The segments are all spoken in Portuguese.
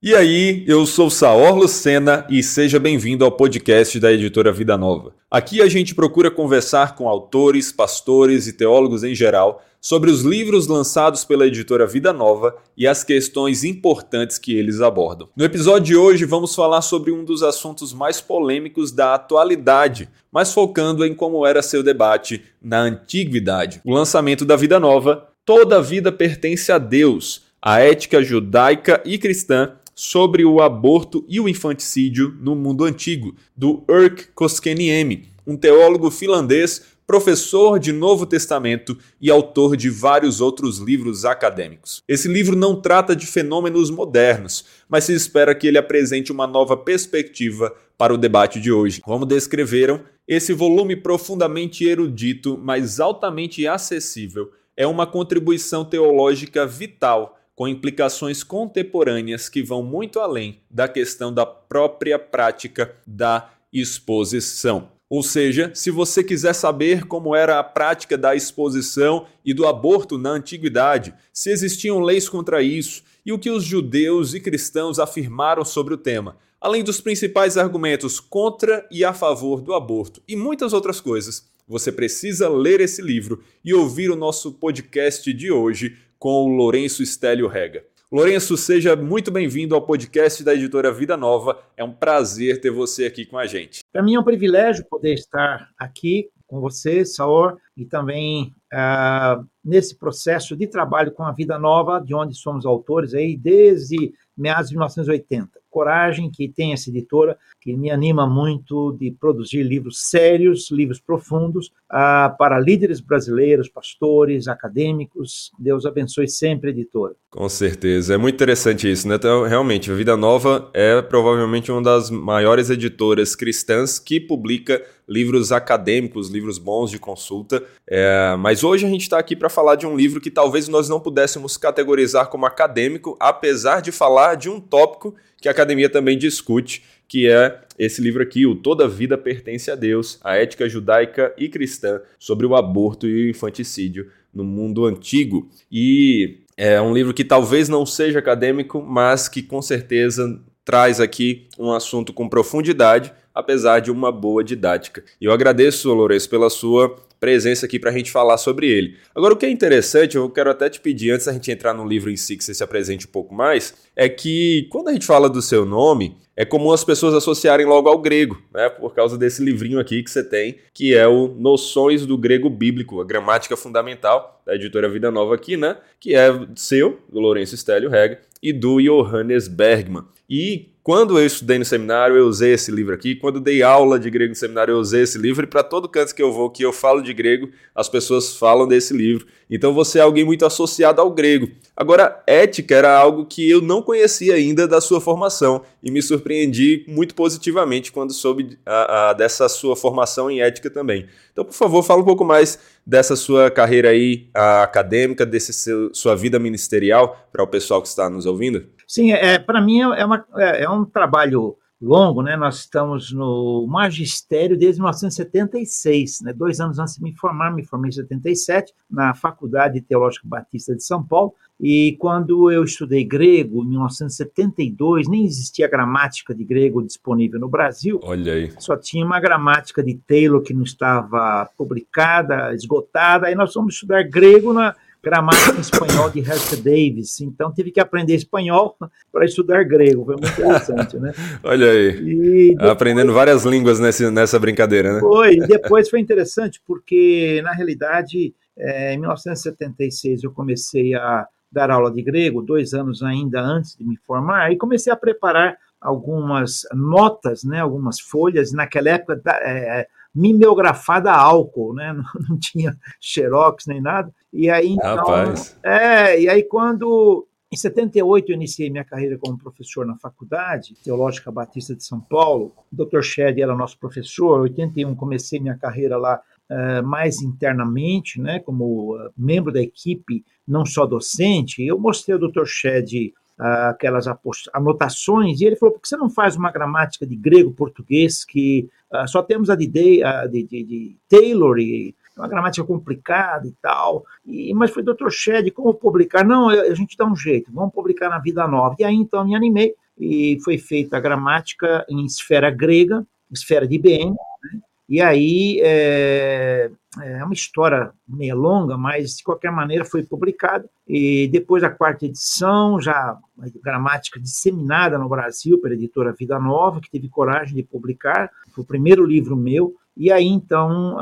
E aí, eu sou Saor Lucena e seja bem-vindo ao podcast da editora Vida Nova. Aqui a gente procura conversar com autores, pastores e teólogos em geral sobre os livros lançados pela editora Vida Nova e as questões importantes que eles abordam. No episódio de hoje, vamos falar sobre um dos assuntos mais polêmicos da atualidade, mas focando em como era seu debate na antiguidade. O lançamento da Vida Nova, Toda Vida Pertence a Deus, a ética judaica e cristã sobre o aborto e o infanticídio no mundo antigo, do Urk Koskeniemi, um teólogo finlandês, professor de Novo Testamento e autor de vários outros livros acadêmicos. Esse livro não trata de fenômenos modernos, mas se espera que ele apresente uma nova perspectiva para o debate de hoje. Como descreveram, esse volume profundamente erudito, mas altamente acessível, é uma contribuição teológica vital com implicações contemporâneas que vão muito além da questão da própria prática da exposição. Ou seja, se você quiser saber como era a prática da exposição e do aborto na antiguidade, se existiam leis contra isso e o que os judeus e cristãos afirmaram sobre o tema, além dos principais argumentos contra e a favor do aborto e muitas outras coisas, você precisa ler esse livro e ouvir o nosso podcast de hoje com o Lourenço Estélio Rega. Lourenço, seja muito bem-vindo ao podcast da editora Vida Nova. É um prazer ter você aqui com a gente. Para mim é um privilégio poder estar aqui com você, Saor, e também uh, nesse processo de trabalho com a Vida Nova, de onde somos autores aí desde meados de 1980 coragem que tem essa editora, que me anima muito de produzir livros sérios, livros profundos, ah, para líderes brasileiros, pastores, acadêmicos. Deus abençoe sempre a editora. Com certeza. É muito interessante isso, né? Então, realmente, a Vida Nova é provavelmente uma das maiores editoras cristãs que publica livros acadêmicos, livros bons de consulta. É, mas hoje a gente está aqui para falar de um livro que talvez nós não pudéssemos categorizar como acadêmico, apesar de falar de um tópico que a academia também discute, que é esse livro aqui, o Toda Vida Pertence a Deus, a ética judaica e cristã sobre o aborto e o infanticídio no mundo antigo. E é um livro que talvez não seja acadêmico, mas que com certeza traz aqui um assunto com profundidade, apesar de uma boa didática. Eu agradeço, Lourenço, pela sua presença aqui para a gente falar sobre ele. Agora, o que é interessante, eu quero até te pedir, antes da gente entrar no livro em si, que você se apresente um pouco mais, é que quando a gente fala do seu nome, é comum as pessoas associarem logo ao grego, né? Por causa desse livrinho aqui que você tem, que é o Noções do Grego Bíblico, a gramática fundamental da editora Vida Nova aqui, né? Que é seu, do Lourenço Stélio Rega, e do Johannes Bergman. E quando eu estudei no seminário, eu usei esse livro aqui. Quando dei aula de grego no seminário, eu usei esse livro. E para todo canto que eu vou, que eu falo de grego, as pessoas falam desse livro. Então você é alguém muito associado ao grego. Agora, ética era algo que eu não conhecia ainda da sua formação e me surpreendi muito positivamente quando soube a, a, dessa sua formação em ética também. Então, por favor, fala um pouco mais dessa sua carreira aí acadêmica, desse seu, sua vida ministerial para o pessoal que está nos ouvindo. Sim, é, para mim é, uma, é, é um trabalho longo, né? Nós estamos no magistério desde 1976, né? Dois anos antes de me formar, me formei em 77 na Faculdade Teológica Batista de São Paulo. E quando eu estudei grego, em 1972, nem existia gramática de grego disponível no Brasil. Olha aí. Só tinha uma gramática de Taylor que não estava publicada, esgotada. Aí nós fomos estudar grego na gramática em espanhol de Helga Davis. Então tive que aprender espanhol para estudar grego. Foi muito interessante, né? Olha aí. Depois, Aprendendo várias línguas nessa, nessa brincadeira, né? Foi. E depois foi interessante porque, na realidade, é, em 1976 eu comecei a dar aula de grego, dois anos ainda antes de me formar, e comecei a preparar algumas notas, né, algumas folhas. Naquela época, é, mimeografada a álcool, né? Não, não, tinha xerox nem nada. E aí, então, Rapaz. é, e aí quando em 78 eu iniciei minha carreira como professor na faculdade Teológica Batista de São Paulo. O Dr. Shed era nosso professor. Em 81 comecei minha carreira lá uh, mais internamente, né, como uh, membro da equipe, não só docente. Eu mostrei ao Dr. Shed aquelas anotações, e ele falou, por que você não faz uma gramática de grego-português que uh, só temos a de, de, de, de, Taylor e uma gramática complicada e tal. E, mas foi, doutor Shed, como publicar? Não, a gente dá um jeito, vamos publicar na Vida Nova. E aí então me animei e foi feita a gramática em esfera grega, esfera de IBM, né? E aí é, é, uma história meio longa, mas de qualquer maneira foi publicada. E depois da quarta edição, já gramática disseminada no Brasil pela editora Vida Nova, que teve coragem de publicar. Foi o primeiro livro meu. E aí então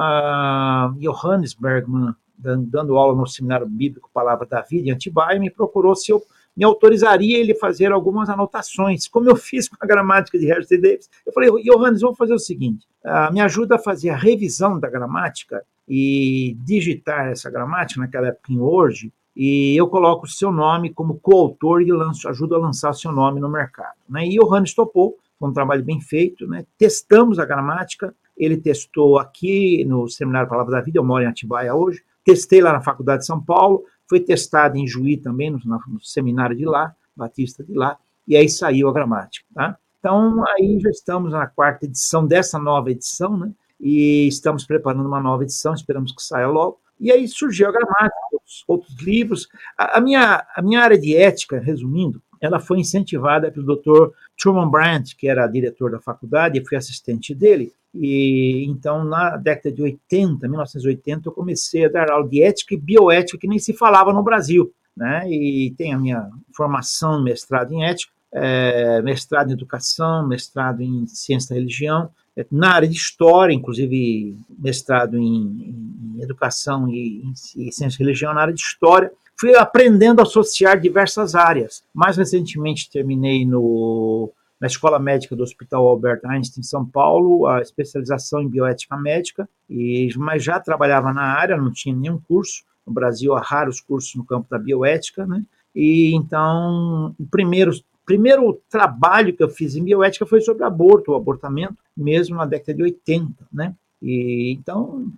Johannes Bergman, dando aula no seminário bíblico Palavra da Vida em Atibaia, me procurou se eu me autorizaria ele fazer algumas anotações, como eu fiz com a gramática de Harry Davis. Eu falei, Johannes, vamos fazer o seguinte: uh, me ajuda a fazer a revisão da gramática e digitar essa gramática, naquela época em Word, e eu coloco o seu nome como coautor e lanço, ajudo a lançar o seu nome no mercado. Né? E Johannes topou, foi um trabalho bem feito, né? testamos a gramática, ele testou aqui no Seminário Palavra da Vida, eu moro em Atibaia hoje, testei lá na Faculdade de São Paulo, foi testado em Juí também, no, no, seminário de lá, Batista de lá, e aí saiu a gramática. Tá? Então, aí já estamos na quarta edição dessa nova edição, né? e estamos preparando uma nova edição, esperamos que saia logo. E aí surgiu a gramática, outros, outros livros. A, a, minha, a minha área de ética, resumindo, ela foi incentivada pelo Dr. Truman Brandt, que era diretor da faculdade, e fui assistente dele. E então, na década de 80, 1980, eu comecei a dar aula de ética e bioética que nem se falava no Brasil. Né? E tem a minha formação, mestrado em ética, é, mestrado em educação, mestrado em ciência da religião, é, na área de história, inclusive mestrado em, em educação e, em, em ciência da religião na área de história fui aprendendo a associar diversas áreas. Mais recentemente terminei no, na Escola Médica do Hospital Albert Einstein, em São Paulo, a especialização em bioética médica, e, mas já trabalhava na área, não tinha nenhum curso. No Brasil, há raros cursos no campo da bioética, né? E então, o primeiro, primeiro trabalho que eu fiz em bioética foi sobre aborto, o abortamento, mesmo na década de 80, né? E então,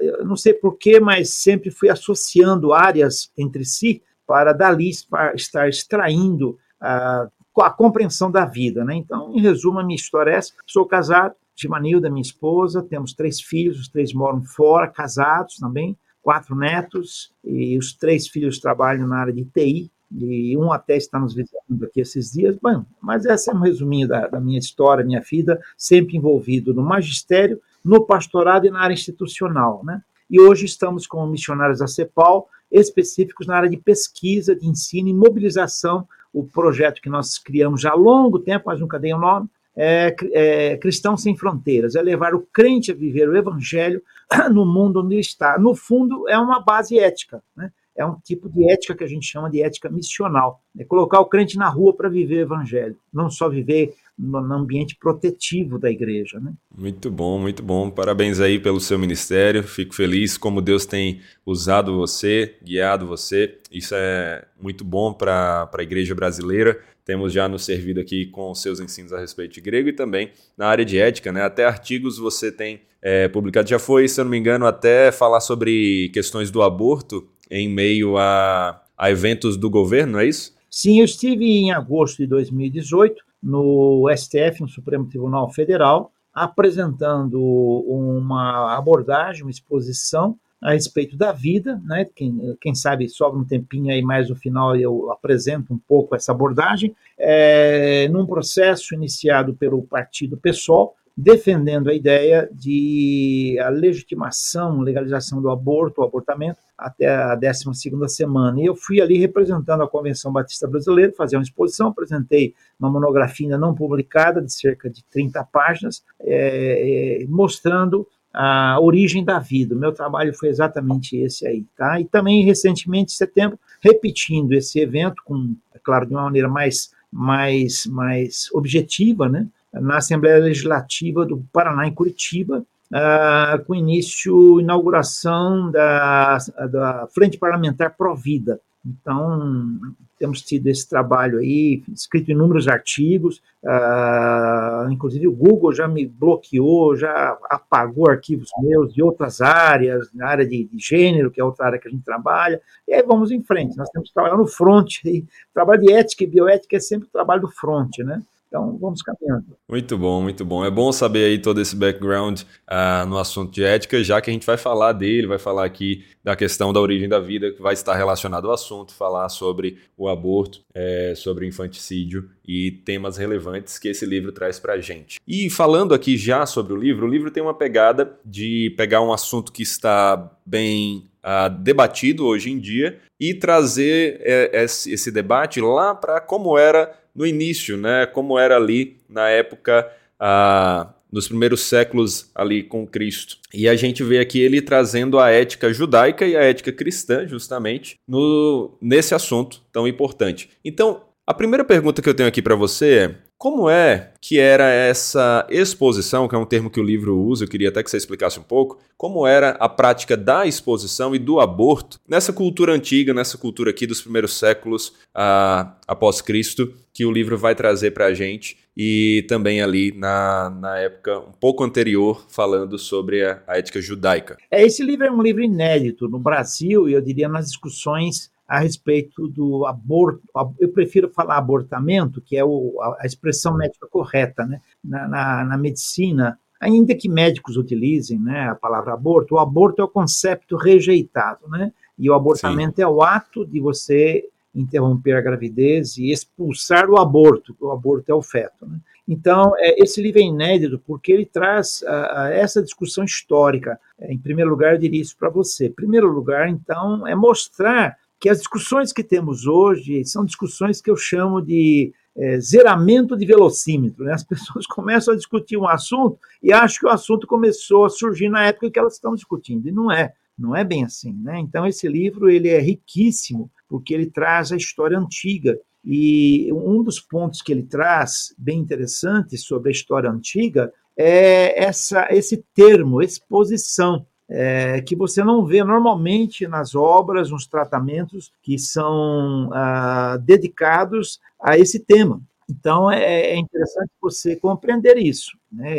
eu não sei porquê, mas sempre fui associando áreas entre si para dali estar extraindo ah, a compreensão da vida. Né? Então, em resumo, a minha história é essa. Sou casado, Gimanilda, minha esposa, temos três filhos, os três moram fora, casados também, quatro netos, e os três filhos trabalham na área de TI, e um até está nos visitando aqui esses dias. Bom, mas esse é um resuminho da, da minha história, minha vida, sempre envolvido no magistério no pastorado e na área institucional. Né? E hoje estamos com missionários da CEPAL, específicos na área de pesquisa, de ensino e mobilização. O projeto que nós criamos já há longo tempo, mas nunca dei o um nome, é, é Cristãos Sem Fronteiras, é levar o crente a viver o evangelho no mundo onde está. No fundo, é uma base ética, né? é um tipo de ética que a gente chama de ética missional. É colocar o crente na rua para viver o evangelho, não só viver no ambiente protetivo da igreja. Né? Muito bom, muito bom. Parabéns aí pelo seu ministério. Fico feliz como Deus tem usado você, guiado você. Isso é muito bom para a igreja brasileira. Temos já nos servido aqui com seus ensinos a respeito de grego e também na área de ética, né? Até artigos você tem é, publicado. Já foi, se eu não me engano, até falar sobre questões do aborto em meio a, a eventos do governo, não é isso? Sim, eu estive em agosto de 2018 no STF, no Supremo Tribunal Federal, apresentando uma abordagem, uma exposição a respeito da vida, né? Quem, quem sabe sobra um tempinho aí mais no final eu apresento um pouco essa abordagem, é, num processo iniciado pelo partido PSOL, defendendo a ideia de a legitimação, legalização do aborto, o abortamento, até a 12 semana. E eu fui ali representando a Convenção Batista Brasileira, fazer uma exposição, apresentei uma monografia ainda não publicada, de cerca de 30 páginas, é, é, mostrando a origem da vida. O meu trabalho foi exatamente esse aí, tá? E também recentemente, em setembro, repetindo esse evento com, é claro, de uma maneira mais mais mais objetiva, né? Na Assembleia Legislativa do Paraná, em Curitiba, uh, com início, inauguração da, da Frente Parlamentar Provida. Então, temos tido esse trabalho aí, escrito inúmeros artigos, uh, inclusive o Google já me bloqueou, já apagou arquivos meus de outras áreas, na área de, de, gênero, que é outra área que a gente trabalha, e aí vamos em frente, nós temos que trabalhar no front, e trabalho de ética e bioética é sempre o trabalho do front, né? Então, vamos caminhando. Muito bom, muito bom. É bom saber aí todo esse background uh, no assunto de ética, já que a gente vai falar dele, vai falar aqui da questão da origem da vida, que vai estar relacionado ao assunto, falar sobre o aborto, é, sobre infanticídio e temas relevantes que esse livro traz para a gente. E falando aqui já sobre o livro, o livro tem uma pegada de pegar um assunto que está bem uh, debatido hoje em dia e trazer é, esse debate lá para como era no início, né? Como era ali na época, ah, nos primeiros séculos ali com Cristo. E a gente vê aqui ele trazendo a ética judaica e a ética cristã, justamente, no, nesse assunto tão importante. Então, a primeira pergunta que eu tenho aqui para você é: como é que era essa exposição, que é um termo que o livro usa, eu queria até que você explicasse um pouco, como era a prática da exposição e do aborto nessa cultura antiga, nessa cultura aqui dos primeiros séculos ah, após Cristo, que o livro vai trazer para a gente, e também ali na, na época um pouco anterior, falando sobre a, a ética judaica. É, esse livro é um livro inédito no Brasil, e eu diria nas discussões a respeito do aborto. Eu prefiro falar abortamento, que é o, a expressão médica correta, né? Na, na, na, medicina, ainda que médicos utilizem né, a palavra aborto, o aborto é o conceito rejeitado, né? E o abortamento Sim. é o ato de você interromper a gravidez e expulsar o aborto, o aborto é o feto. Né? Então, é, esse livro é inédito porque ele traz a, a essa discussão histórica. É, em primeiro lugar, eu diria isso para você. Em primeiro lugar, então, é mostrar que as discussões que temos hoje são discussões que eu chamo de é, zeramento de velocímetro. Né? As pessoas começam a discutir um assunto e acham que o assunto começou a surgir na época que elas estão discutindo, e não é. Não é bem assim, né? Então esse livro ele é riquíssimo porque ele traz a história antiga e um dos pontos que ele traz bem interessante sobre a história antiga é essa esse termo exposição é, que você não vê normalmente nas obras, nos tratamentos que são ah, dedicados a esse tema. Então é, é interessante você compreender isso, né?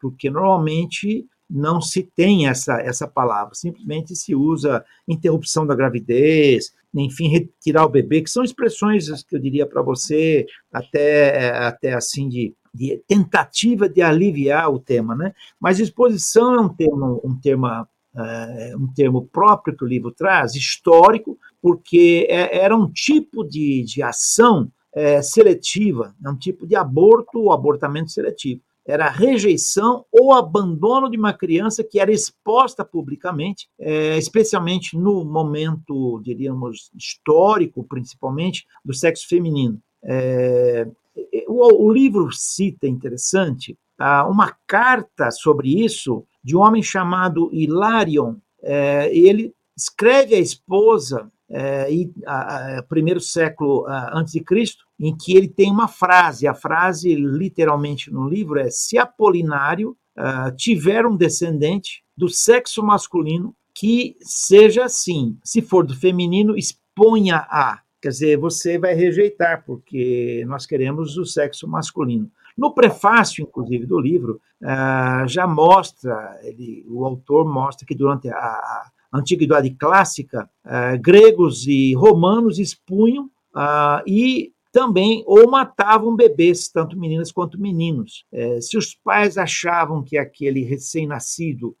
porque normalmente não se tem essa, essa palavra, simplesmente se usa interrupção da gravidez, enfim, retirar o bebê, que são expressões que eu diria para você até, até assim de de tentativa de aliviar o tema, né? Mas exposição é um termo, um termo, uh, um termo próprio que o livro traz, histórico, porque é, era um tipo de, de ação é, seletiva, é um tipo de aborto ou abortamento seletivo. Era a rejeição ou abandono de uma criança que era exposta publicamente, é, especialmente no momento, diríamos, histórico, principalmente, do sexo feminino. É, o, o livro cita, interessante, uh, uma carta sobre isso de um homem chamado Hilarion. É, ele escreve à esposa, é, a, a, primeiro século a, antes de Cristo, em que ele tem uma frase. A frase, literalmente no livro, é: Se Apolinário uh, tiver um descendente do sexo masculino, que seja assim. Se for do feminino, exponha a. Quer dizer, você vai rejeitar, porque nós queremos o sexo masculino. No prefácio, inclusive, do livro, uh, já mostra, ele, o autor mostra que durante a, Antiguidade Clássica, uh, gregos e romanos expunham uh, e também ou matavam bebês, tanto meninas quanto meninos. Eh, se os pais achavam que aquele recém-nascido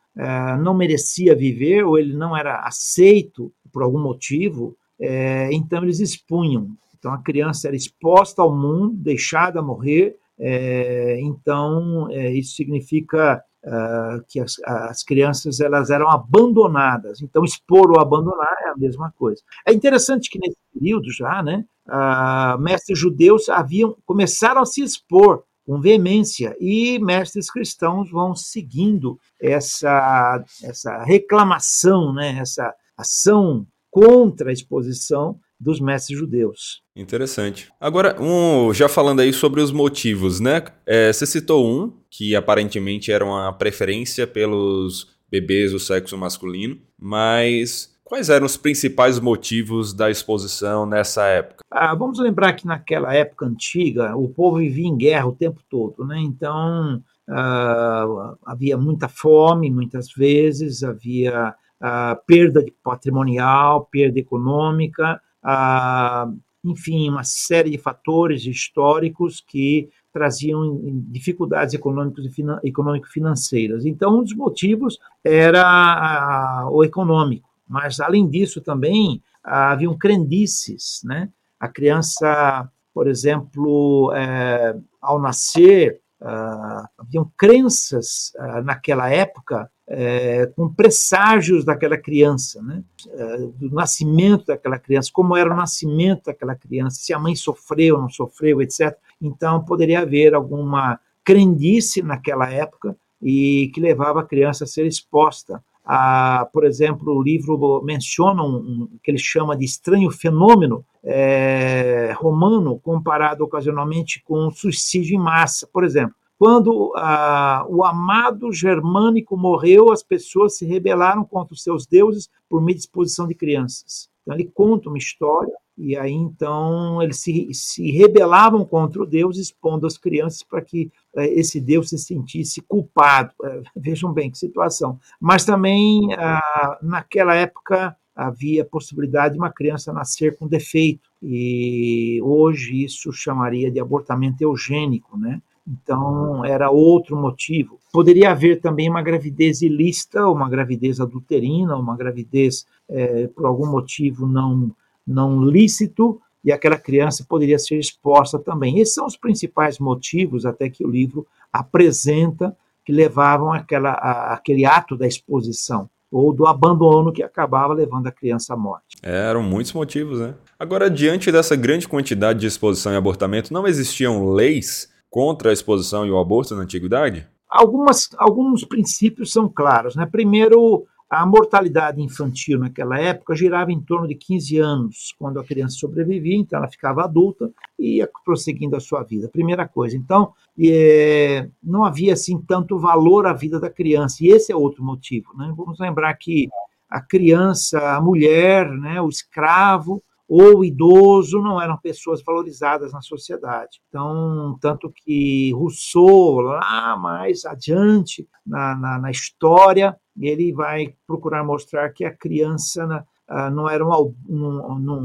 não merecia viver ou ele não era aceito por algum motivo, é, então eles expunham. Então a criança era exposta ao mundo, deixada morrer. É, então é, isso significa uh, que as, as, crianças elas eram abandonadas. Então expor ou abandonar é a mesma coisa. É interessante que nesse período já, né, uh, mestres judeus haviam começaram a se expor com veemência e mestres cristãos vão seguindo essa essa reclamação, né, essa ação contra a exposição dos mestres judeus. Interessante. Agora, um, já falando aí sobre os motivos, né? É, você citou um, que aparentemente era uma preferência pelos bebês do sexo masculino, mas quais eram os principais motivos da exposição nessa época? Ah, vamos lembrar que naquela época antiga, o povo vivia em guerra o tempo todo, né? Então, ah, havia muita fome, muitas vezes, havia a perda patrimonial, perda econômica, a, enfim, uma série de fatores históricos que traziam dificuldades econômico-financeiras. Então, um dos motivos era o econômico, mas, além disso, também haviam crendices, né? A criança, por exemplo, é, ao nascer, uh, haviam crenças uh, naquela época é, com presságios daquela criança, né? É, do nascimento daquela criança, como era o nascimento daquela criança, se a mãe sofreu ou não sofreu, etc. Então, poderia haver alguma crendice naquela época e que levava a criança a ser exposta a, por exemplo, o livro menciona um, um que ele chama de estranho fenômeno é, romano comparado ocasionalmente com suicídio em massa. Por exemplo, quando ah, o amado germânico morreu, as pessoas se rebelaram contra os seus deuses por meio de exposição de crianças. Então, ele conta uma história, e aí então eles se, se rebelavam contra o Deus, expondo as crianças para que eh, esse Deus se sentisse culpado. Eh, vejam bem que situação. Mas também, ah, naquela época, havia possibilidade de uma criança nascer com defeito, e hoje isso chamaria de abortamento eugênico, né? Então, era outro motivo. Poderia haver também uma gravidez ilícita, uma gravidez adulterina, uma gravidez é, por algum motivo não, não lícito, e aquela criança poderia ser exposta também. Esses são os principais motivos, até que o livro apresenta, que levavam àquela, à, àquele ato da exposição ou do abandono que acabava levando a criança à morte. É, eram muitos motivos, né? Agora, diante dessa grande quantidade de exposição e abortamento, não existiam leis contra a exposição e o aborto na antiguidade? Algumas, alguns princípios são claros. Né? Primeiro, a mortalidade infantil naquela época girava em torno de 15 anos, quando a criança sobrevivia, então ela ficava adulta e ia prosseguindo a sua vida. Primeira coisa. Então, é, não havia assim tanto valor à vida da criança, e esse é outro motivo. Né? Vamos lembrar que a criança, a mulher, né, o escravo, ou idoso não eram pessoas valorizadas na sociedade. Então, tanto que Rousseau, lá mais adiante na, na, na história, ele vai procurar mostrar que a criança uh, não, era um, não,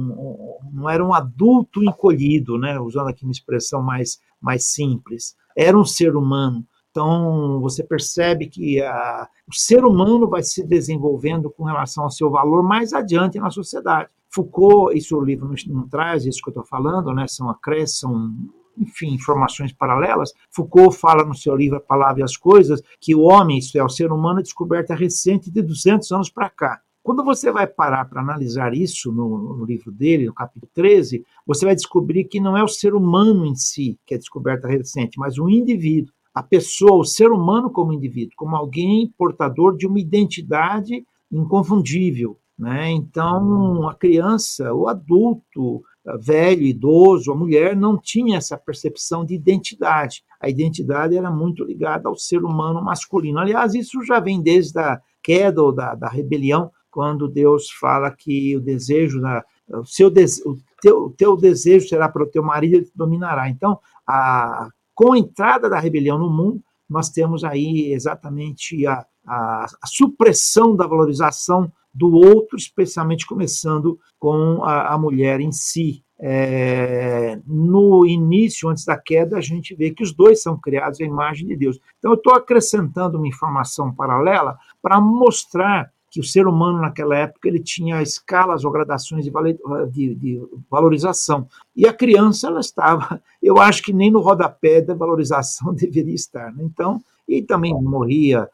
não, era um adulto encolhido, né? usando aqui uma expressão mais, mais simples, era um ser humano. Então, você percebe que a, o ser humano vai se desenvolvendo com relação ao seu valor mais adiante na sociedade. Foucault, isso o livro não, traz, isso que eu estou falando, né, são acréscimos, enfim, informações paralelas. Foucault fala no seu livro A Palavra e as Coisas que o homem, isto é, o ser humano, é descoberta recente de 200 anos para cá. Quando você vai parar para analisar isso no, no, livro dele, no capítulo 13, você vai descobrir que não é o ser humano em si que é descoberta recente, mas o indivíduo. A pessoa, o ser humano como indivíduo, como alguém portador de uma identidade inconfundível, né? Então, a criança, o adulto, velho, idoso, a mulher não tinha essa percepção de identidade. A identidade era muito ligada ao ser humano masculino. Aliás, isso já vem desde a queda ou da, da rebelião, quando Deus fala que o desejo, da, o, seu o, teu, o teu desejo será para o teu marido, ele te dominará. Então, a, com a entrada da rebelião no mundo, nós temos aí exatamente a, a, a supressão da valorização do outro, especialmente começando com a, a mulher em si. É, no início, antes da queda, a gente vê que os dois são criados à imagem de Deus. Então, eu estou acrescentando uma informação paralela para mostrar que o ser humano naquela época ele tinha escalas ou gradações de, de, de, valorização. E a criança, ela estava, eu acho que nem no rodapé da valorização deveria estar. Né? Então, e também morria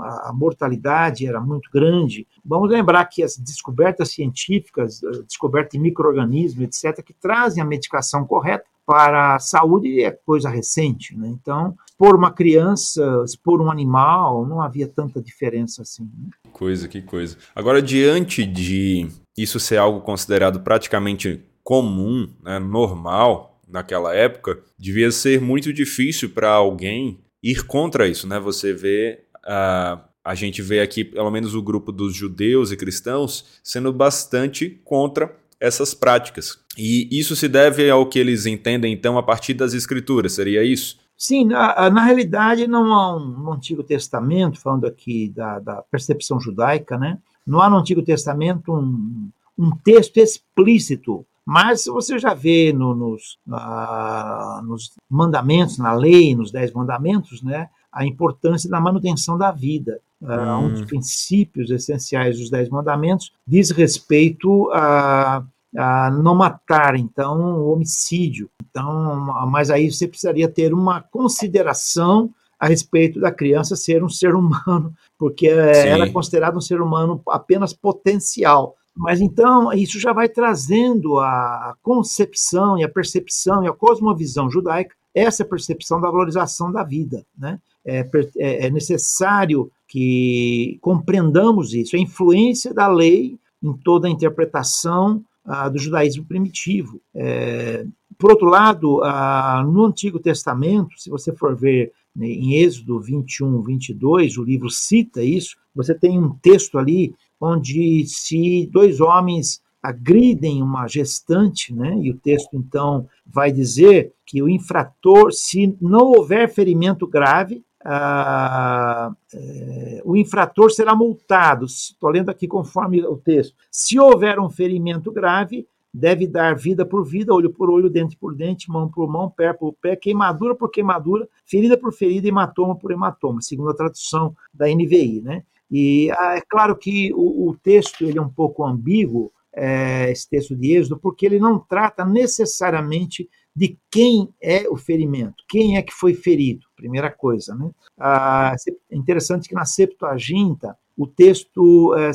a mortalidade era muito grande. Vamos lembrar que as descobertas científicas, descoberta de micro-organismos, etc., que trazem a medicação correta para a saúde é coisa recente. Né? Então, por uma criança, por um animal, não havia tanta diferença assim. Né? Coisa, que coisa. Agora, diante de isso ser algo considerado praticamente comum, né, normal naquela época, devia ser muito difícil para alguém ir contra isso, né? Você vê uh, a gente vê aqui, pelo menos, o grupo dos judeus e cristãos sendo bastante contra essas práticas. E isso se deve ao que eles entendem, então, a partir das escrituras, seria isso? Sim, na, na realidade, não há um, no Antigo Testamento, falando aqui da, da, percepção judaica, né? não há no Antigo Testamento um, um texto explícito Mas você já vê no, nos, uh, nos mandamentos, na lei, nos dez mandamentos, né, a importância da manutenção da vida. Uh, Um dos hum. princípios essenciais dos Dez Mandamentos diz respeito a, a não matar, então, o homicídio. Então, mas aí você precisaria ter uma consideração a respeito da criança ser um ser humano, porque Sim. ela é considerada um ser humano apenas potencial. Mas então isso já vai trazendo a concepção e a percepção e a cosmovisão judaica, essa percepção da valorização da vida. Né? É, é, é necessário que compreendamos isso, a influência da lei em toda a interpretação ah, do judaísmo primitivo. É, por outro lado, ah, no Antigo Testamento, se você for ver né, em Êxodo 21, 22, o livro cita isso, você tem um texto ali onde se dois homens agridem uma gestante, né, e o texto então vai dizer que o infrator, se não houver ferimento grave, ah, é, o infrator será multado. Estou lendo aqui conforme o texto. Se houver um ferimento grave, deve dar vida por vida, olho por olho, dente por dente, mão por mão, pé por pé, queimadura por queimadura, ferida por ferida, hematoma por hematoma, segundo a tradução da NVI. Né? E ah, é claro que o, o, texto ele é um pouco ambíguo, é, esse texto de Êxodo, porque ele não trata necessariamente de quem é o ferimento, quem é que foi ferido, primeira coisa. Né? Ah, é interessante que na Septuaginta o texto é,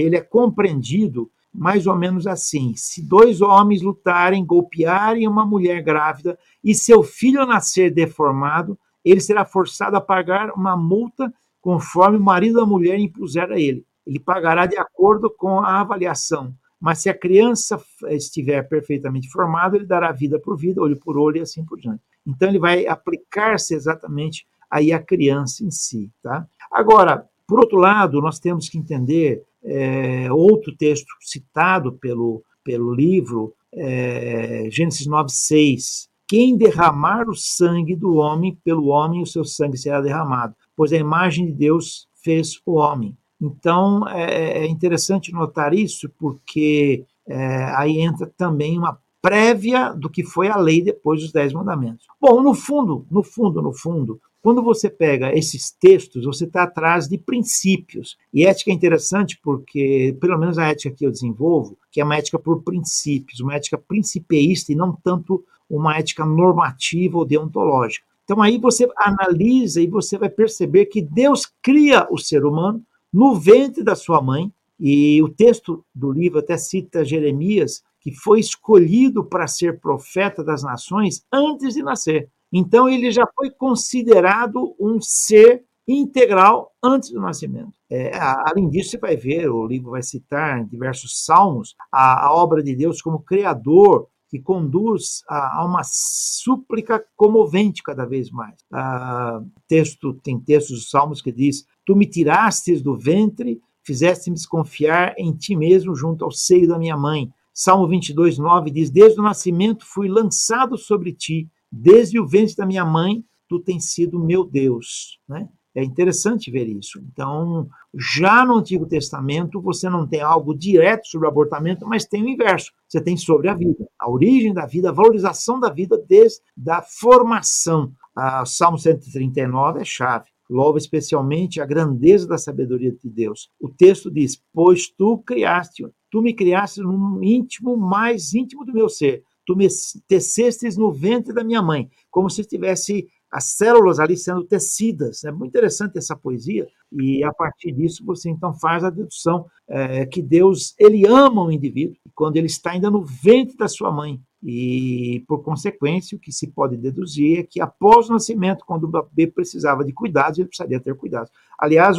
ele é compreendido mais ou menos assim: se dois homens lutarem, golpearem uma mulher grávida e seu filho nascer deformado, ele será forçado a pagar uma multa conforme o marido da mulher impuser a ele. Ele pagará de acordo com a avaliação. Mas se a criança estiver perfeitamente formada, ele dará vida por vida, olho por olho e assim por diante. Então ele vai aplicar-se exatamente aí a criança em si, tá? Agora, por outro lado, nós temos que entender é, outro texto citado pelo, pelo livro, é, Gênesis 9,6. Quem derramar o sangue do homem, pelo homem o seu sangue será derramado, pois a imagem de Deus fez o homem. Então é, é interessante notar isso, porque é, aí entra também uma prévia do que foi a lei depois dos Dez Mandamentos. Bom, no fundo, no fundo, no fundo, quando você pega esses textos, você está atrás de princípios. E ética é interessante porque, pelo menos a ética que eu desenvolvo, que é uma ética por princípios, uma ética principieísta e não tanto uma ética normativa ou deontológica. Então aí você analisa e você vai perceber que Deus cria o ser humano no ventre da sua mãe, e o texto do livro até cita Jeremias, que foi escolhido para ser profeta das nações antes de nascer. Então, ele já foi considerado um ser integral antes do nascimento. É, além disso, você vai ver, o livro vai citar em diversos salmos a, a obra de Deus como criador, que conduz a, a, uma súplica comovente cada vez mais. Ah, texto Tem textos dos salmos que diz, Tu me tirastes do ventre, fizeste-me confiar em ti mesmo junto ao seio da minha mãe. Salmo 22, 9 diz, Desde o nascimento fui lançado sobre ti, Desde o ventre da minha mãe, tu tens sido meu Deus. Né? É interessante ver isso. Então, já no Antigo Testamento, você não tem algo direto sobre o abortamento, mas tem o inverso. Você tem sobre a vida, a origem da vida, a valorização da vida desde a formação. O Salmo 139 é chave. Louva especialmente a grandeza da sabedoria de Deus. O texto diz: Pois tu criaste, tu me criaste no íntimo mais íntimo do meu ser tu me tecestes no ventre da minha mãe, como se tivesse as células ali sendo tecidas. É muito interessante essa poesia e a partir disso você então faz a dedução é, que Deus ele ama o indivíduo quando ele está ainda no ventre da sua mãe e por consequência o que se pode deduzir é que após o nascimento, quando o bebê precisava de cuidados, ele precisaria ter cuidados. Aliás,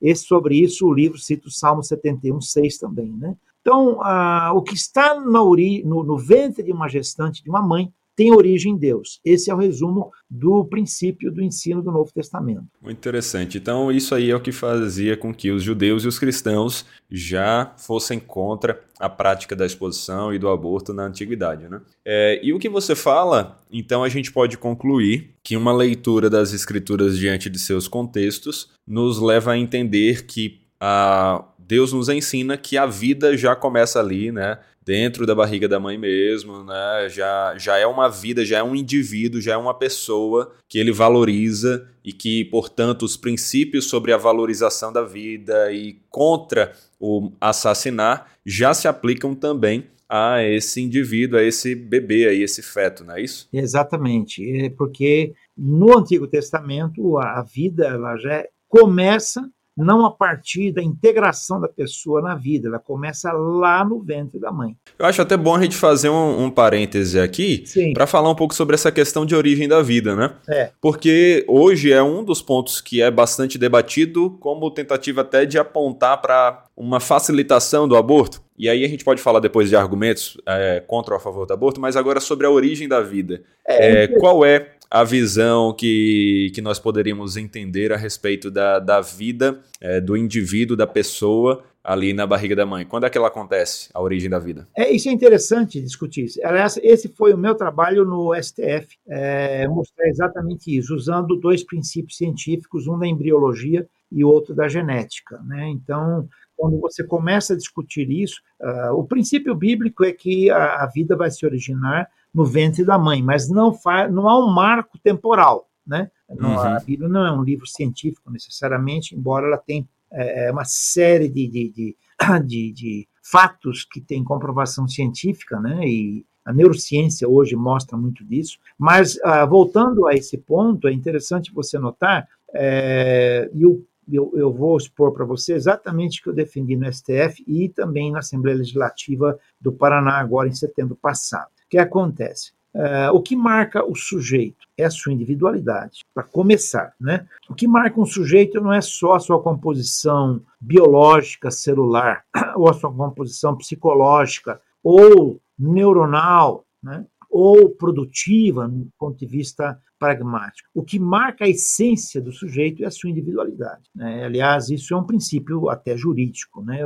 esse, sobre isso o livro cita o Salmo 71, 6 também, né? Então, ah, o que está ori no, no ventre de uma gestante, de uma mãe, tem origem em Deus. Esse é o resumo do princípio do ensino do Novo Testamento. Muito interessante. Então, isso aí é o que fazia com que os judeus e os cristãos já fossem contra a prática da exposição e do aborto na antiguidade. Né? É, e o que você fala, então a gente pode concluir que uma leitura das escrituras diante de seus contextos nos leva a entender que a Deus nos ensina que a vida já começa ali, né? Dentro da barriga da mãe mesmo, né? Já, já é uma vida, já é um indivíduo, já é uma pessoa que ele valoriza e que, portanto, os princípios sobre a valorização da vida e contra o assassinar já se aplicam também a esse indivíduo, a esse bebê, a esse feto, não é isso? Exatamente, é porque no Antigo Testamento a vida ela já começa não a partir da integração da pessoa na vida, ela começa lá no ventre da mãe. Eu acho até bom a gente fazer um, um parêntese aqui para falar um pouco sobre essa questão de origem da vida, né? É. Porque hoje é um dos pontos que é bastante debatido como tentativa até de apontar para uma facilitação do aborto. E aí a gente pode falar depois de argumentos é, contra ou a favor do aborto, mas agora sobre a origem da vida. É, é, qual é a visão que, que nós poderíamos entender a respeito da, da vida é, do indivíduo, da pessoa ali na barriga da mãe? Quando é que ela acontece, a origem da vida? É, isso é interessante discutir. Aliás, esse foi o meu trabalho no STF, é, mostrar exatamente isso, usando dois princípios científicos, um da embriologia e outro da genética. Né? Então, quando você começa a discutir isso, uh, o princípio bíblico é que a, a vida vai se originar no ventre da mãe, mas não, faz, não há um marco temporal. Né? Uhum. A Bíblia não é um livro científico necessariamente, embora ela tenha é, é uma série de, de, de, de, de fatos que têm comprovação científica, né? e a neurociência hoje mostra muito disso. Mas, ah, voltando a esse ponto, é interessante você notar, é, e eu, eu, vou expor para você exatamente o que eu defendi no STF e também na Assembleia Legislativa do Paraná, agora em setembro passado que acontece? Uh, o que marca o sujeito é a sua individualidade, para começar. Né? O que marca um sujeito não é só a sua composição biológica, celular, ou a sua composição psicológica, ou neuronal, né? ou produtiva, do ponto de vista pragmático. O que marca a essência do sujeito é a sua individualidade. Né? Aliás, isso é um princípio até jurídico. Né?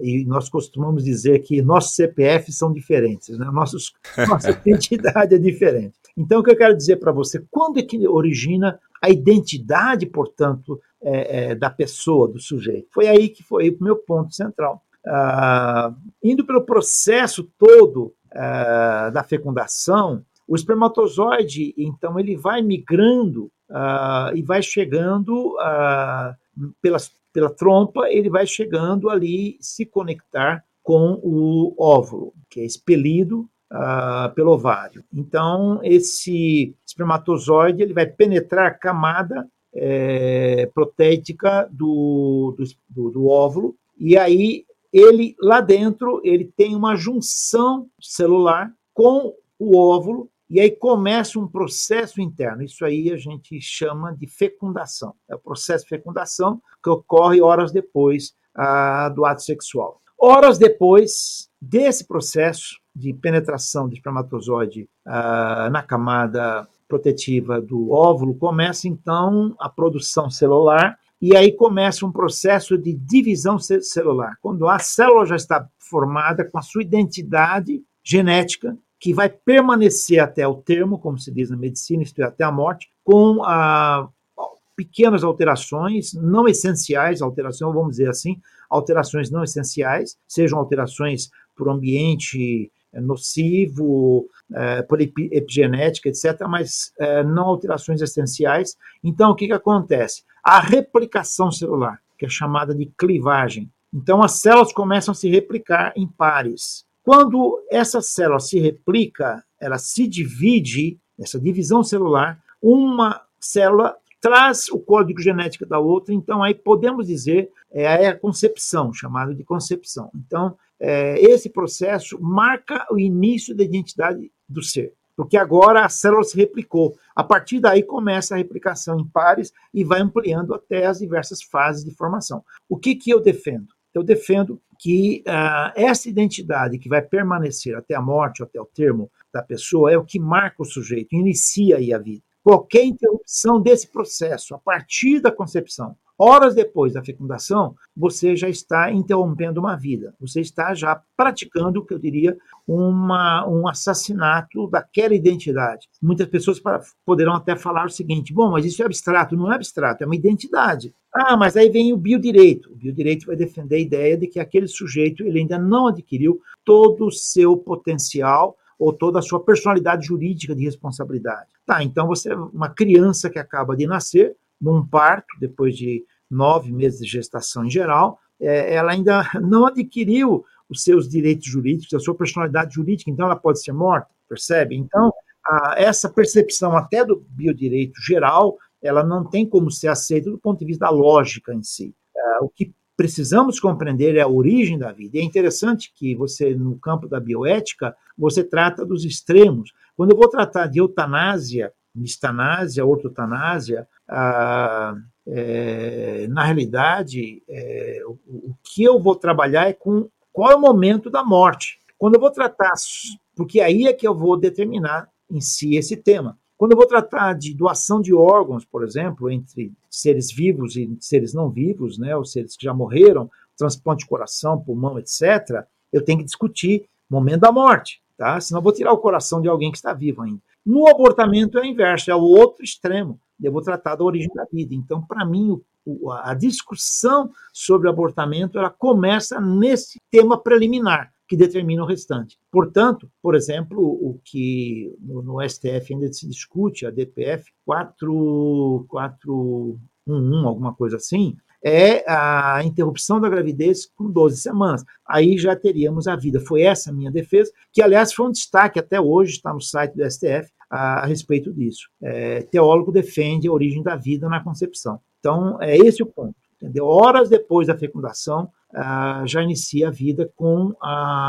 E nós costumamos dizer que nossos CPFs são diferentes, né? Nossos, nossa identidade é diferente. Então, o que eu quero dizer para você, quando é que origina a identidade, portanto, é, é, da pessoa, do sujeito? Foi aí que foi o meu ponto central. Ah, indo pelo processo todo ah, da fecundação, o espermatozoide, então, ele vai migrando uh, e vai chegando uh, pela, trompa, ele vai chegando ali se conectar com o óvulo, que é expelido uh, pelo ovário. Então, esse espermatozoide ele vai penetrar a camada é, protética do, do, do óvulo, e aí ele lá dentro ele tem uma junção celular com o óvulo e aí começa um processo interno. Isso aí a gente chama de fecundação. É o processo de fecundação que ocorre horas depois ah, do ato sexual. Horas depois desse processo de penetração do espermatozoide ah, na camada protetiva do óvulo, começa então a produção celular e aí começa um processo de divisão celular. Quando a célula já está formada com a sua identidade genética, que vai permanecer até o termo, como se diz na medicina, isto é, até a morte, com ah, pequenas alterações não essenciais, alterações, vamos dizer assim, alterações não essenciais, sejam alterações por ambiente nocivo, eh, por epigenética, etc., mas eh, não alterações essenciais. Então, o que, que acontece? A replicação celular, que é chamada de clivagem. Então, as células começam a se replicar em pares. Quando essa célula se replica, ela se divide, essa divisão celular, uma célula traz o código genético da outra, então aí podemos dizer é a concepção, chamada de concepção. Então, é, esse processo marca o início da identidade do ser, porque agora a célula se replicou. A partir daí começa a replicação em pares e vai ampliando até as diversas fases de formação. O que, que eu defendo? Eu defendo que uh, essa identidade que vai permanecer até a morte, até o termo da pessoa, é o que marca o sujeito, inicia aí a vida. Qualquer interrupção desse processo, a partir da concepção horas depois da fecundação, você já está interrompendo uma vida. Você está já praticando, o que eu diria, uma, um assassinato daquela identidade. Muitas pessoas poderão até falar o seguinte: bom, mas isso é abstrato. Não é abstrato, é uma identidade. Ah, mas aí vem o biodireito. O biodireito vai defender a ideia de que aquele sujeito ele ainda não adquiriu todo o seu potencial ou toda a sua personalidade jurídica de responsabilidade. Tá, então você é uma criança que acaba de nascer, num parto, depois de nove meses de gestação em geral, é, ela ainda não adquiriu os seus direitos jurídicos, a sua personalidade jurídica, então ela pode ser morta, percebe? Então, a, essa percepção até do biodireito geral, ela não tem como ser aceita do ponto de vista da lógica em si. É, o que precisamos compreender é a origem da vida. E é interessante que você, no campo da bioética, você trata dos extremos. Quando eu vou tratar de eutanásia, mistanásia, ortotanásia, ah, é, na realidade, é, o, o, que eu vou trabalhar é com qual é o momento da morte. Quando eu vou tratar, porque aí é que eu vou determinar em si esse tema. Quando eu vou tratar de doação de órgãos, por exemplo, entre seres vivos e seres não vivos, né, os seres que já morreram, transplante de coração, pulmão, etc., eu tenho que discutir momento da morte, tá? Senão eu vou tirar o coração de alguém que está vivo ainda. No abortamento é o inverso, é o outro extremo. Eu vou tratar da origem da vida. Então, para mim, o, a discussão sobre abortamento ela começa nesse tema preliminar que determina o restante. Portanto, por exemplo, o que no, no STF ainda se discute, a DPF 411, alguma coisa assim, é a interrupção da gravidez com 12 semanas. Aí já teríamos a vida. Foi essa a minha defesa, que aliás foi um destaque até hoje, está no site do STF, a, a respeito disso. É, teólogo defende a origem da vida na concepção. Então, é esse o ponto. Entendeu? Horas depois da fecundação, já inicia a vida com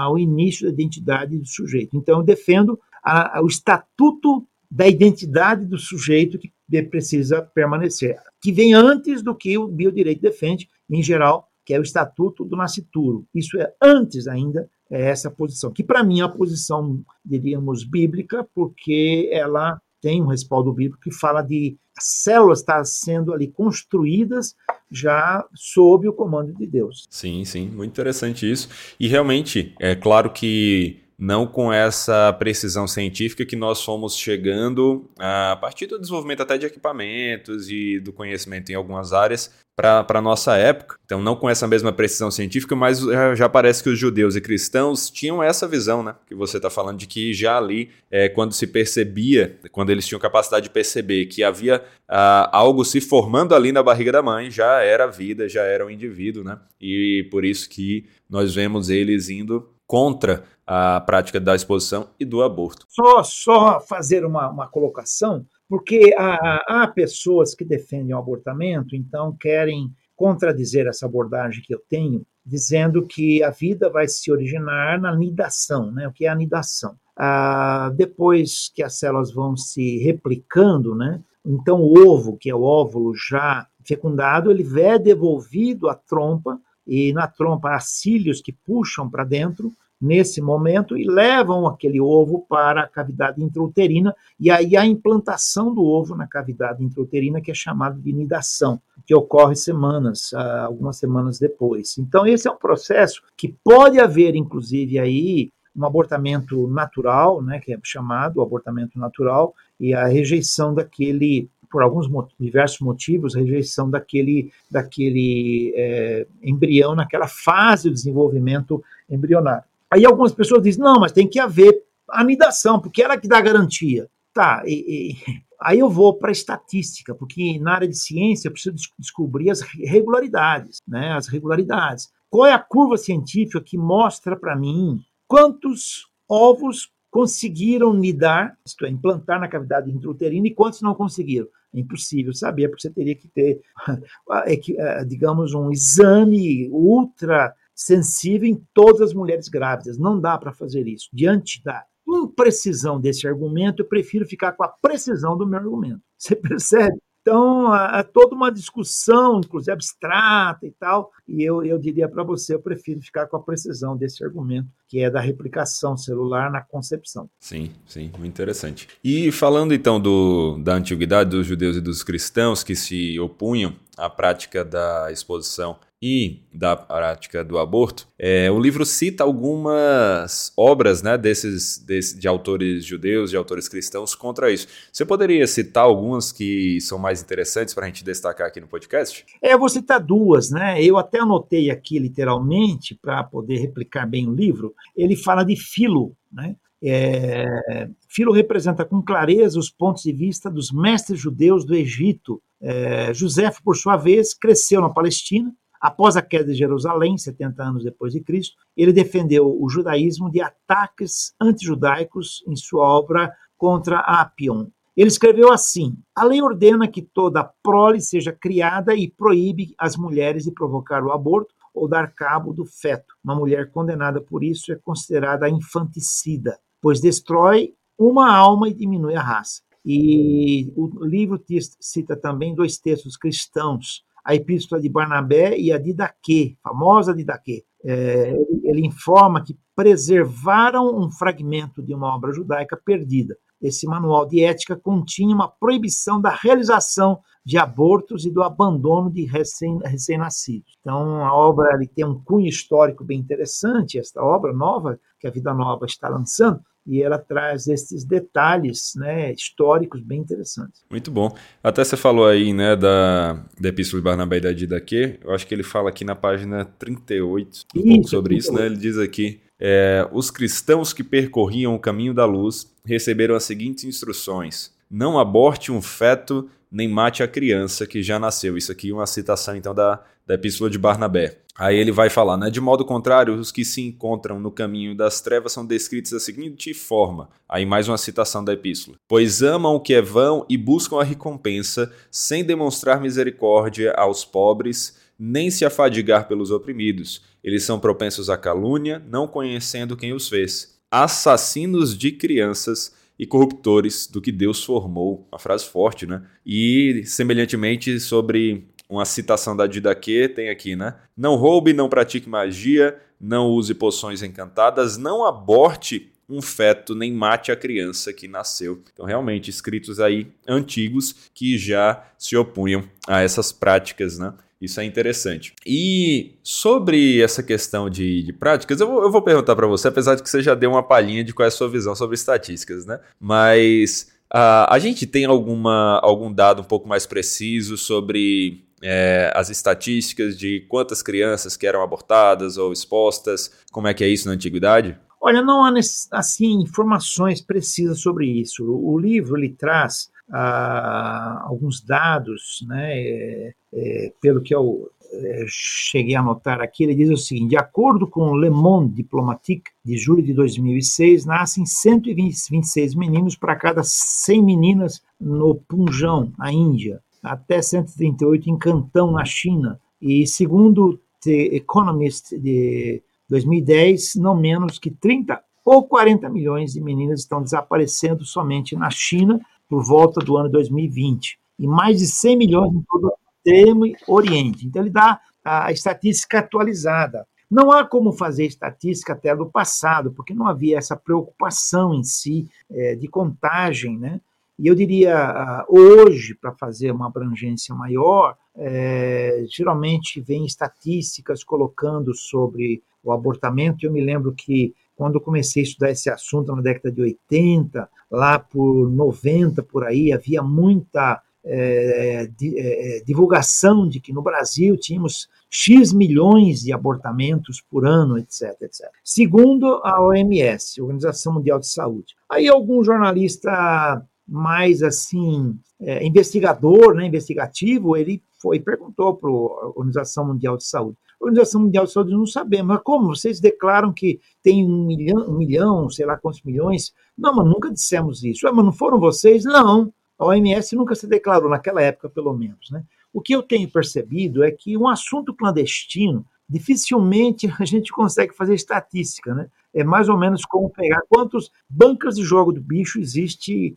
o início da identidade do sujeito. Então, eu defendo a, a, o estatuto da identidade do sujeito que precisa permanecer, que vem antes do que o biodireito defende, em geral, que é o estatuto do nascituro. Isso é antes ainda é essa posição, que para mim é a posição, diríamos, bíblica, porque ela tem um respaldo bíblico que fala de células estar sendo ali construídas já sob o comando de Deus. Sim, sim, muito interessante isso. E realmente, é claro que não com essa precisão científica que nós fomos chegando a partir do desenvolvimento até de equipamentos e do conhecimento em algumas áreas para a nossa época. Então, não com essa mesma precisão científica, mas já parece que os judeus e cristãos tinham essa visão, né? Que você está falando de que já ali, é, quando se percebia, quando eles tinham capacidade de perceber que havia ah, algo se formando ali na barriga da mãe, já era vida, já era o um indivíduo, né? E por isso que nós vemos eles indo contra a prática da exposição e do aborto. Só, só fazer uma, uma colocação, porque há, há pessoas que defendem o abortamento, então querem contradizer essa abordagem que eu tenho, dizendo que a vida vai se originar na nidação, né? O que é a nidação? Ah, depois que as células vão se replicando, né? Então o ovo, que é o óvulo já fecundado, ele é devolvido à trompa e na trompa há cílios que puxam para dentro nesse momento e levam aquele ovo para a cavidade intrauterina e aí a implantação do ovo na cavidade intrauterina que é chamada de nidação, que ocorre semanas, ah, algumas semanas depois. Então esse é um processo que pode haver inclusive aí um abortamento natural, né, que é chamado abortamento natural e a rejeição daquele por alguns diversos motivos, rejeição daquele, daquele é, embrião naquela fase do desenvolvimento embrionário. Aí algumas pessoas dizem, não, mas tem que haver anidação, porque ela que dá garantia. Tá, e, e, aí eu vou para a estatística, porque na área de ciência eu preciso descobrir as regularidades, né, as regularidades. Qual é a curva científica que mostra para mim quantos ovos conseguiram nidar, isto é, implantar na cavidade intrauterina e quantos não conseguiram? Impossível saber, porque você teria que ter, digamos, um exame ultra sensível em todas as mulheres grávidas. Não dá para fazer isso. Diante da imprecisão desse argumento, eu prefiro ficar com a precisão do meu argumento. Você percebe? Então, há, toda uma discussão, inclusive abstrata e tal, e eu, eu diria para você, eu prefiro ficar com a precisão desse argumento, que é da replicação celular na concepção. Sim, sim, muito interessante. E falando então do, da antiguidade dos judeus e dos cristãos que se opunham a prática da exposição e da prática do aborto, é, o livro cita algumas obras né, desses, desse, de autores judeus, de autores cristãos contra isso. Você poderia citar algumas que são mais interessantes para a gente destacar aqui no podcast? É, eu vou citar duas, né? Eu até anotei aqui literalmente para poder replicar bem o livro. Ele fala de Filo, né? É, Filo representa com clareza os pontos de vista dos mestres judeus do Egito. É, José, por sua vez, cresceu na Palestina. Após a queda de Jerusalém, 70 anos depois de Cristo, ele defendeu o judaísmo de ataques antijudaicos em sua obra contra Apion. Ele escreveu assim: A lei ordena que toda prole seja criada e proíbe as mulheres de provocar o aborto ou dar cabo do feto. Uma mulher condenada por isso é considerada infanticida pois destrói uma alma e diminui a raça. E o livro cita também dois textos cristãos, a Epístola de Barnabé e a de Daquê, famosa de Daquê. É, ele informa que preservaram um fragmento de uma obra judaica perdida. Esse manual de ética continha uma proibição da realização de abortos e do abandono de recém-nascidos. então, a obra tem um cunho histórico bem interessante, esta obra nova que a Vida Nova está lançando, e ela traz esses detalhes né, históricos bem interessantes. Muito bom. Até você falou aí né, da, da Epístola de Barnabé e da Didaquê, eu acho que ele fala aqui na página 38 um isso, pouco sobre 38. isso, né? Ele diz aqui, é, os cristãos que percorriam o caminho da luz receberam as seguintes instruções, não aborte um feto nem mate a criança que já nasceu. Isso aqui é uma citação então da, da Epístola de Barnabé. Aí ele vai falar, né? De modo contrário, os que se encontram no caminho das trevas são descritos da seguinte forma. Aí mais uma citação da epístola. Pois amam o que é vão e buscam a recompensa, sem demonstrar misericórdia aos pobres, nem se afadigar pelos oprimidos. Eles são propensos à calúnia, não conhecendo quem os fez. Assassinos de crianças e corruptores do que Deus formou. Uma frase forte, né? E, semelhantemente, sobre uma citação da Didaquê, tem aqui, né? Não roube, não pratique magia, não use poções encantadas, não aborte um feto, nem mate a criança que nasceu. Então, realmente, escritos aí antigos que já se opunham a essas práticas, né? Isso é interessante. E sobre essa questão de, de práticas, eu vou, eu vou perguntar para você, apesar de que você já deu uma palhinha de qual é a sua visão sobre estatísticas, né? Mas uh, a gente tem alguma, algum dado um pouco mais preciso sobre é, as estatísticas de quantas crianças que eram abortadas ou expostas? Como é que é isso na antiguidade? Olha, não há assim informações precisas sobre isso. O livro ele traz ah, alguns dados, né, é, é, pelo que eu é, cheguei a anotar aqui, ele diz o seguinte: de acordo com Le Monde Diplomatique, de julho de 2006, nascem 126 meninos para cada 100 meninas no Punjab, na Índia, até 138 em Cantão, na China. E segundo The Economist de 2010, não menos que 30 ou 40 milhões de meninas estão desaparecendo somente na China por volta do ano 2020, e mais de 100 milhões em todo o Extremo Oriente. Então, ele dá a estatística atualizada. Não há como fazer estatística até do passado, porque não havia essa preocupação em si é, de contagem, né? E eu diria, hoje, para fazer uma abrangência maior, é, geralmente vem estatísticas colocando sobre o abortamento. Eu me lembro que quando comecei a estudar esse assunto na década de 80, lá por 90 por aí, havia muita é, de, é, divulgação de que no Brasil tínhamos X milhões de abortamentos por ano, etc, etc. Segundo a OMS, Organização Mundial de Saúde. Aí algum jornalista mais assim é, investigador, né, investigativo, ele foi perguntou para a Organização Mundial de Saúde. A Organização Mundial de Saúde não sabemos, mas como? Vocês declaram que tem um milhão, um milhão, sei lá quantos milhões? Não, mas nunca dissemos isso. Mas não foram vocês? Não. A OMS nunca se declarou, naquela época, pelo menos. Né? O que eu tenho percebido é que um assunto clandestino, dificilmente a gente consegue fazer estatística. Né? É mais ou menos como pegar quantos bancas de jogo do bicho existe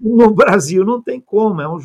no Brasil. Não tem como, é um,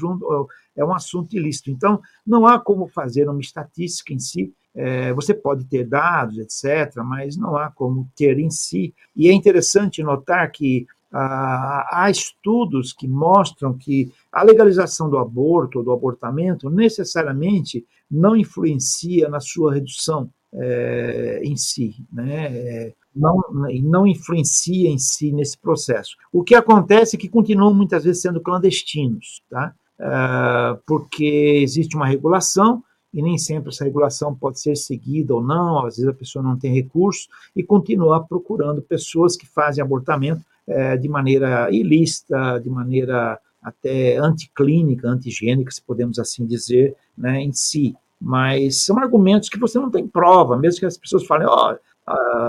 é um assunto ilícito. Então, não há como fazer uma estatística em si. É, você pode ter dados, etc., mas não há como ter em si. E é interessante notar que há estudos que mostram que a legalização do aborto ou do abortamento necessariamente não influencia na sua redução é, em si, né? Não, não influencia em si nesse processo. O que acontece é que continuam muitas vezes sendo clandestinos, tá? É, porque existe uma regulação e nem sempre essa regulação pode ser seguida ou não, às vezes a pessoa não tem recursos e continua procurando pessoas que fazem abortamento é, de maneira ilícita, de maneira até anticlínica, antigênica, se podemos assim dizer, né, em si. Mas são argumentos que você não tem prova, mesmo que as pessoas falem,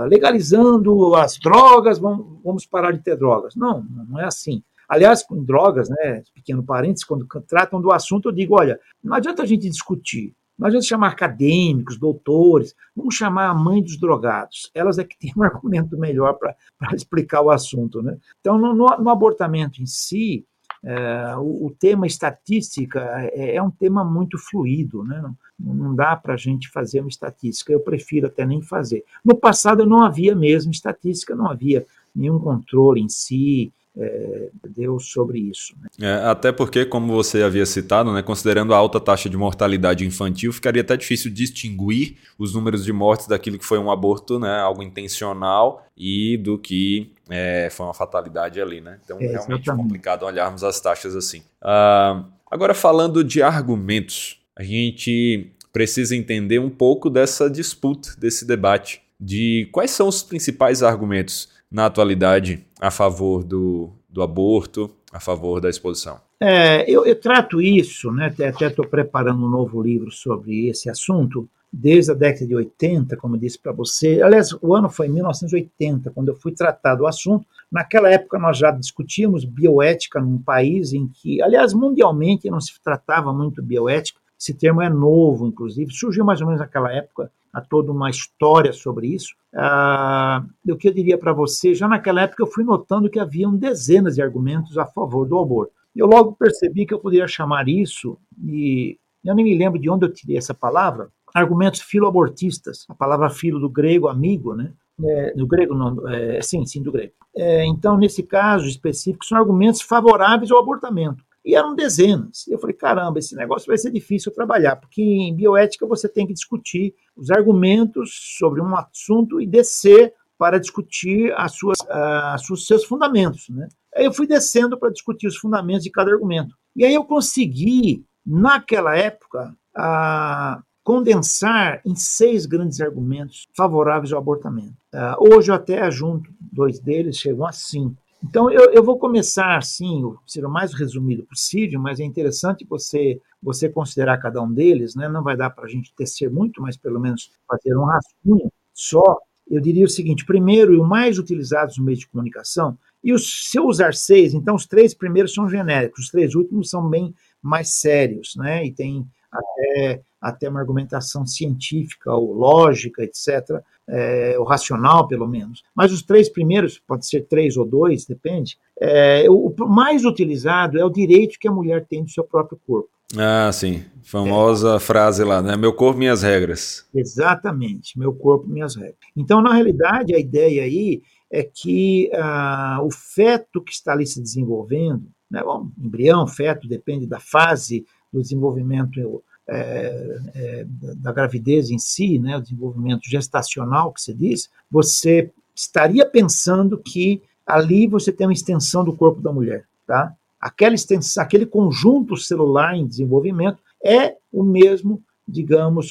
legalizando as drogas, vamos, vamos parar de ter drogas. Não, não é assim. Aliás, com drogas, né, pequeno parênteses, quando tratam do assunto, eu digo, olha, não adianta a gente discutir, não adianta chamar acadêmicos, doutores, vamos chamar a mãe dos drogados. Elas é que têm um argumento melhor para explicar o assunto. Né? Então, no, no, no abortamento em si, é, o, o, tema estatística é, é, um tema muito fluido, né? não, não dá para a gente fazer uma estatística, eu prefiro até nem fazer. No passado não havia mesmo estatística, não havia nenhum controle em si, é, deu sobre isso. Né? É, até porque, como você havia citado, né, considerando a alta taxa de mortalidade infantil, ficaria até difícil distinguir os números de mortes daquilo que foi um aborto, né, algo intencional, e do que é, foi uma fatalidade ali. Né? Então, é realmente complicado olharmos as taxas assim. Uh, agora, falando de argumentos, a gente precisa entender um pouco dessa disputa, desse debate, de quais são os principais argumentos na atualidade a favor do, do aborto, a favor da exposição? É, eu, eu, trato isso, né, até estou preparando um novo livro sobre esse assunto, desde a década de 80, como eu disse para você. Aliás, o ano foi 1980, quando eu fui tratar do assunto. Naquela época, nós já discutíamos bioética num país em que, aliás, mundialmente não se tratava muito bioética. Esse termo é novo, inclusive, surgiu mais ou menos naquela época há toda uma história sobre isso. Ah, o que eu diria para você, já naquela época eu fui notando que haviam dezenas de argumentos a favor do aborto. Eu logo percebi que eu poderia chamar isso, e eu nem me lembro de onde eu tirei essa palavra, argumentos filoabortistas. A palavra filo do grego, amigo, né? É, do grego, não, é, sim, sim, do grego. É, então, nesse caso específico, são argumentos favoráveis ao abortamento. E eram dezenas. E eu falei, caramba, esse negócio vai ser difícil trabalhar, porque em bioética você tem que discutir os argumentos sobre um assunto e descer para discutir as suas, uh, os seus fundamentos. Né? Aí eu fui descendo para discutir os fundamentos de cada argumento. E aí eu consegui, naquela época, uh, condensar em seis grandes argumentos favoráveis ao abortamento. Uh, hoje eu até ajunto dois deles, chegam a cinco. Então, eu, eu vou começar assim, ser o mais resumido possível, mas é interessante você você considerar cada um deles, né? não vai dar para a gente tecer muito, mas pelo menos fazer um rascunho só. Eu diria o seguinte: primeiro, e o mais utilizado no meio de comunicação, e os, se eu usar seis, então os três primeiros são genéricos, os três últimos são bem mais sérios, né? e tem até, até uma argumentação científica ou lógica, etc., é, o racional, pelo menos. Mas os três primeiros, pode ser três ou dois, depende. É, o, o mais utilizado é o direito que a mulher tem do seu próprio corpo. Ah, sim. Famosa é. frase lá, né? Meu corpo, minhas regras. Exatamente, meu corpo, minhas regras. Então, na realidade, a ideia aí é que ah, o feto que está ali se desenvolvendo, né, bom, embrião, feto, depende da fase do desenvolvimento é, é, da gravidez em si, né, o desenvolvimento gestacional que se diz, você estaria pensando que ali você tem uma extensão do corpo da mulher, tá? Aquela extensão, aquele conjunto celular em desenvolvimento é o mesmo, digamos,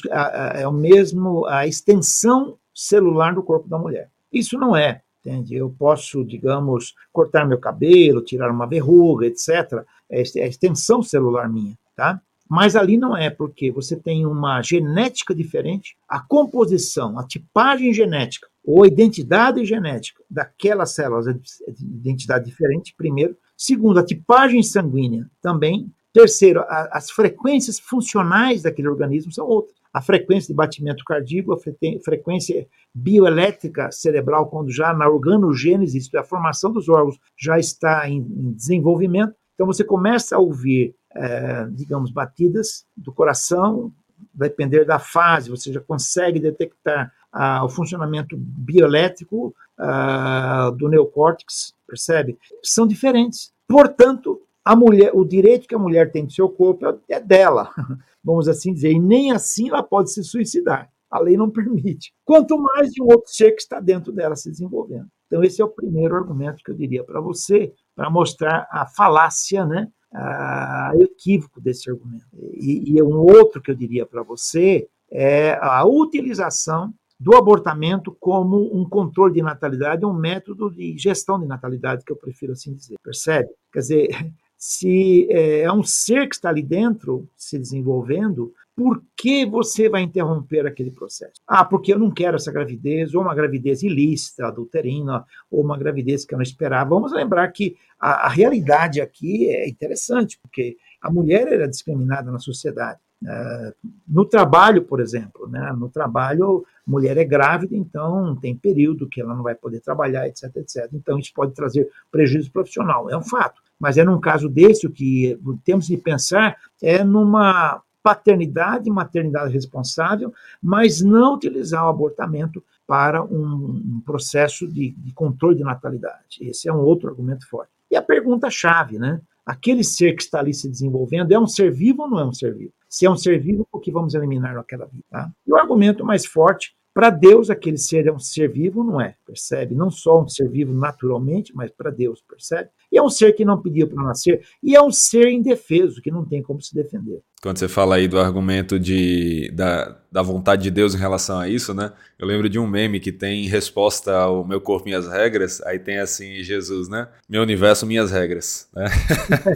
é o mesmo a extensão celular do corpo da mulher. Isso não é, entende? Eu posso, digamos, cortar meu cabelo, tirar uma verruga, etc. É a extensão celular minha, tá? Mas ali não é, porque você tem uma genética diferente, a composição, a tipagem genética ou a identidade genética daquelas células é de identidade diferente, primeiro. Segundo, a tipagem sanguínea também. Terceiro, a, as frequências funcionais daquele organismo são outras. A frequência de batimento cardíaco, a frequência bioelétrica cerebral, quando já na organogênese, isso é a formação dos órgãos, já está em, em desenvolvimento. Então você começa a ouvir é, digamos, batidas do coração, depender da fase, você já consegue detectar ah, o funcionamento bioelétrico ah, do neocórtex, percebe? São diferentes. Portanto, a mulher, o direito que a mulher tem do seu corpo é, é dela, vamos assim dizer, e nem assim ela pode se suicidar. A lei não permite. Quanto mais de um outro ser que está dentro dela se desenvolvendo. Então, esse é o primeiro argumento que eu diria para você, para mostrar a falácia, né? A, o equívoco desse argumento. E, e um outro que eu diria para você é a utilização do abortamento como um controle de natalidade, um método de gestão de natalidade, que eu prefiro assim dizer. Percebe? Quer dizer, se é, é um ser que está ali dentro se desenvolvendo, por que você vai interromper aquele processo? Ah, porque eu não quero essa gravidez, ou uma gravidez ilícita, adulterina, ou uma gravidez que eu não esperava. Vamos lembrar que a, a realidade aqui é interessante, porque a mulher era discriminada na sociedade. Uh, no trabalho, por exemplo, né? no trabalho, mulher é grávida, então tem período que ela não vai poder trabalhar, etc, etc. Então isso pode trazer prejuízo profissional, é um fato. Mas é num caso desse o que temos de pensar é numa paternidade maternidade responsável, mas não utilizar o abortamento para um, processo de, de, controle de natalidade. Esse é um outro argumento forte. E a pergunta-chave, né? Aquele ser que está ali se desenvolvendo é um ser vivo ou não é um ser vivo? Se é um ser vivo, por que vamos eliminar aquela vida? Tá? E o argumento mais forte para Deus, aquele ser é um ser vivo, não é? Percebe? Não só um ser vivo naturalmente, mas para Deus, percebe? E é um ser que não pediu para nascer, e é um ser indefeso, que não tem como se defender. Quando você fala aí do argumento de, da, da vontade de Deus em relação a isso, né? Eu lembro de um meme que tem resposta ao meu corpo, minhas regras, aí tem assim, Jesus, né? Meu universo, minhas regras. Né?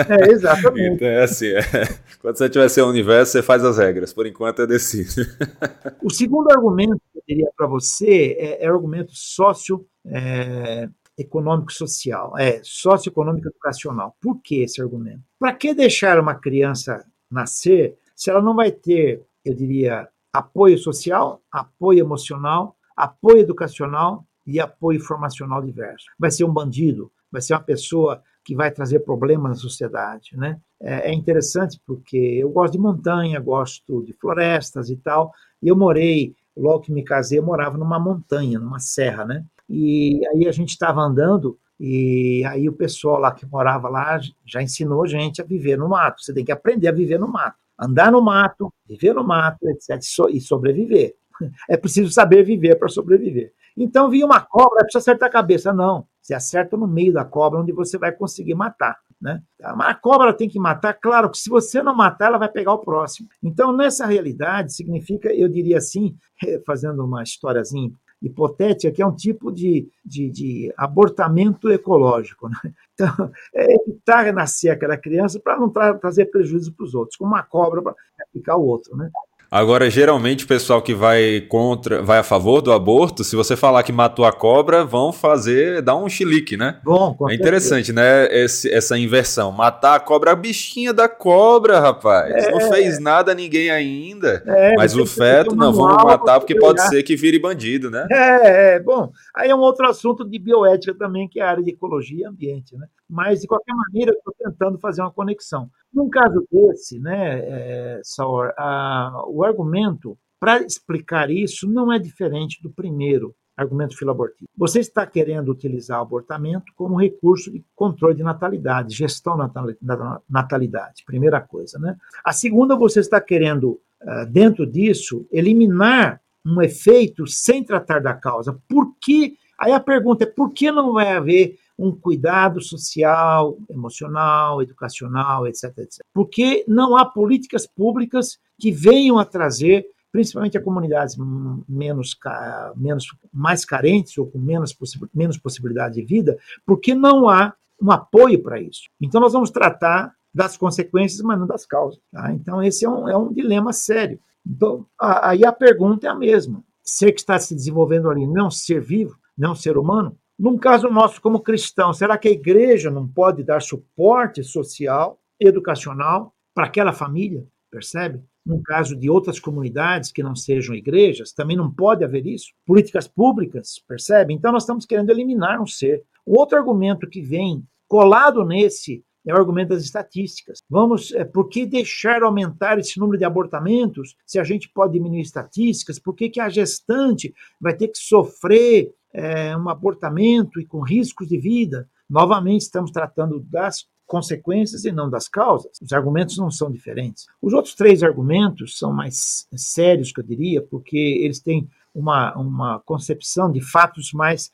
É, exatamente. Então é assim, é, quando você tiver seu universo, você faz as regras, por enquanto é decido. O segundo argumento eu diria para você é, é argumento sócio... É, econômico social, é socioeconômico educacional. Por que esse argumento? Para que deixar uma criança nascer se ela não vai ter, eu diria, apoio social, apoio emocional, apoio educacional e apoio formacional diverso? Vai ser um bandido, vai ser uma pessoa que vai trazer problemas na sociedade, né? É, é interessante porque eu gosto de montanha, gosto de florestas e tal, e eu morei logo que me casei, eu morava numa montanha, numa serra, né? E aí a gente estava andando e aí o pessoal lá que morava lá já ensinou a gente a viver no mato. Você tem que aprender a viver no mato. Andar no mato, viver no mato, etc. E sobreviver. É preciso saber viver para sobreviver. Então vinha uma cobra, preciso acertar a cabeça. Não, você acerta no meio da cobra, onde você vai conseguir matar. Né? Mas a cobra tem que matar, claro que se você não matar, ela vai pegar o próximo. Então, nessa realidade, significa, eu diria assim, fazendo uma historiazinha hipotética, que é um tipo de, de, de abortamento ecológico. Né? Então, é evitar nascer aquela criança para não tra trazer prejuízo para os outros, como uma cobra para picar o outro. Né? Agora, geralmente, o pessoal que vai contra, vai a favor do aborto, se você falar que matou a cobra, vão fazer, dar um chilique, né? Bom, é interessante, né? Esse, essa inversão. Matar a cobra, a bichinha da cobra, rapaz. É, não fez nada a ninguém ainda. É, mas o feto, não, vamos matar porque pode ser que vire bandido, né? É, é, bom. Aí é um outro assunto de bioética também, que é a área de ecologia e ambiente, né? Mas, de qualquer maneira, estou tentando fazer uma conexão. Num caso desse, né, é, Saur, a, o argumento para explicar isso não é diferente do primeiro argumento filoabortivo. Você está querendo utilizar o abortamento como recurso de controle de natalidade, gestão da natalidade, primeira coisa. Né? A segunda, você está querendo, ah, dentro disso, eliminar um efeito sem tratar da causa. Por que? Aí a pergunta é: por que não vai haver um cuidado social, emocional, educacional, etc, etc. Porque não há políticas públicas que venham a trazer, principalmente a comunidades menos, menos mais carentes ou com menos, menos possibilidade de vida, porque não há um apoio para isso. Então nós vamos tratar das consequências, mas não das causas. Tá? Então esse é um, é um dilema sério. Então, aí a pergunta é a mesma. Ser que está se desenvolvendo ali não ser vivo, não ser humano, num caso nosso, como cristão, será que a igreja não pode dar suporte social, educacional para aquela família? Percebe? Num caso de outras comunidades que não sejam igrejas, também não pode haver isso. Políticas públicas, percebe? Então nós estamos querendo eliminar um ser. O outro argumento que vem colado nesse é o argumento das estatísticas. Vamos, é, por que deixar aumentar esse número de abortamentos se a gente pode diminuir estatísticas? Por que, que a gestante vai ter que sofrer é, um abortamento e com riscos de vida, Novamente, estamos tratando das consequências e não das causas. Os argumentos não são diferentes. Os outros três argumentos são mais sérios, que eu diria, porque eles têm uma, uma concepção de fatos mais.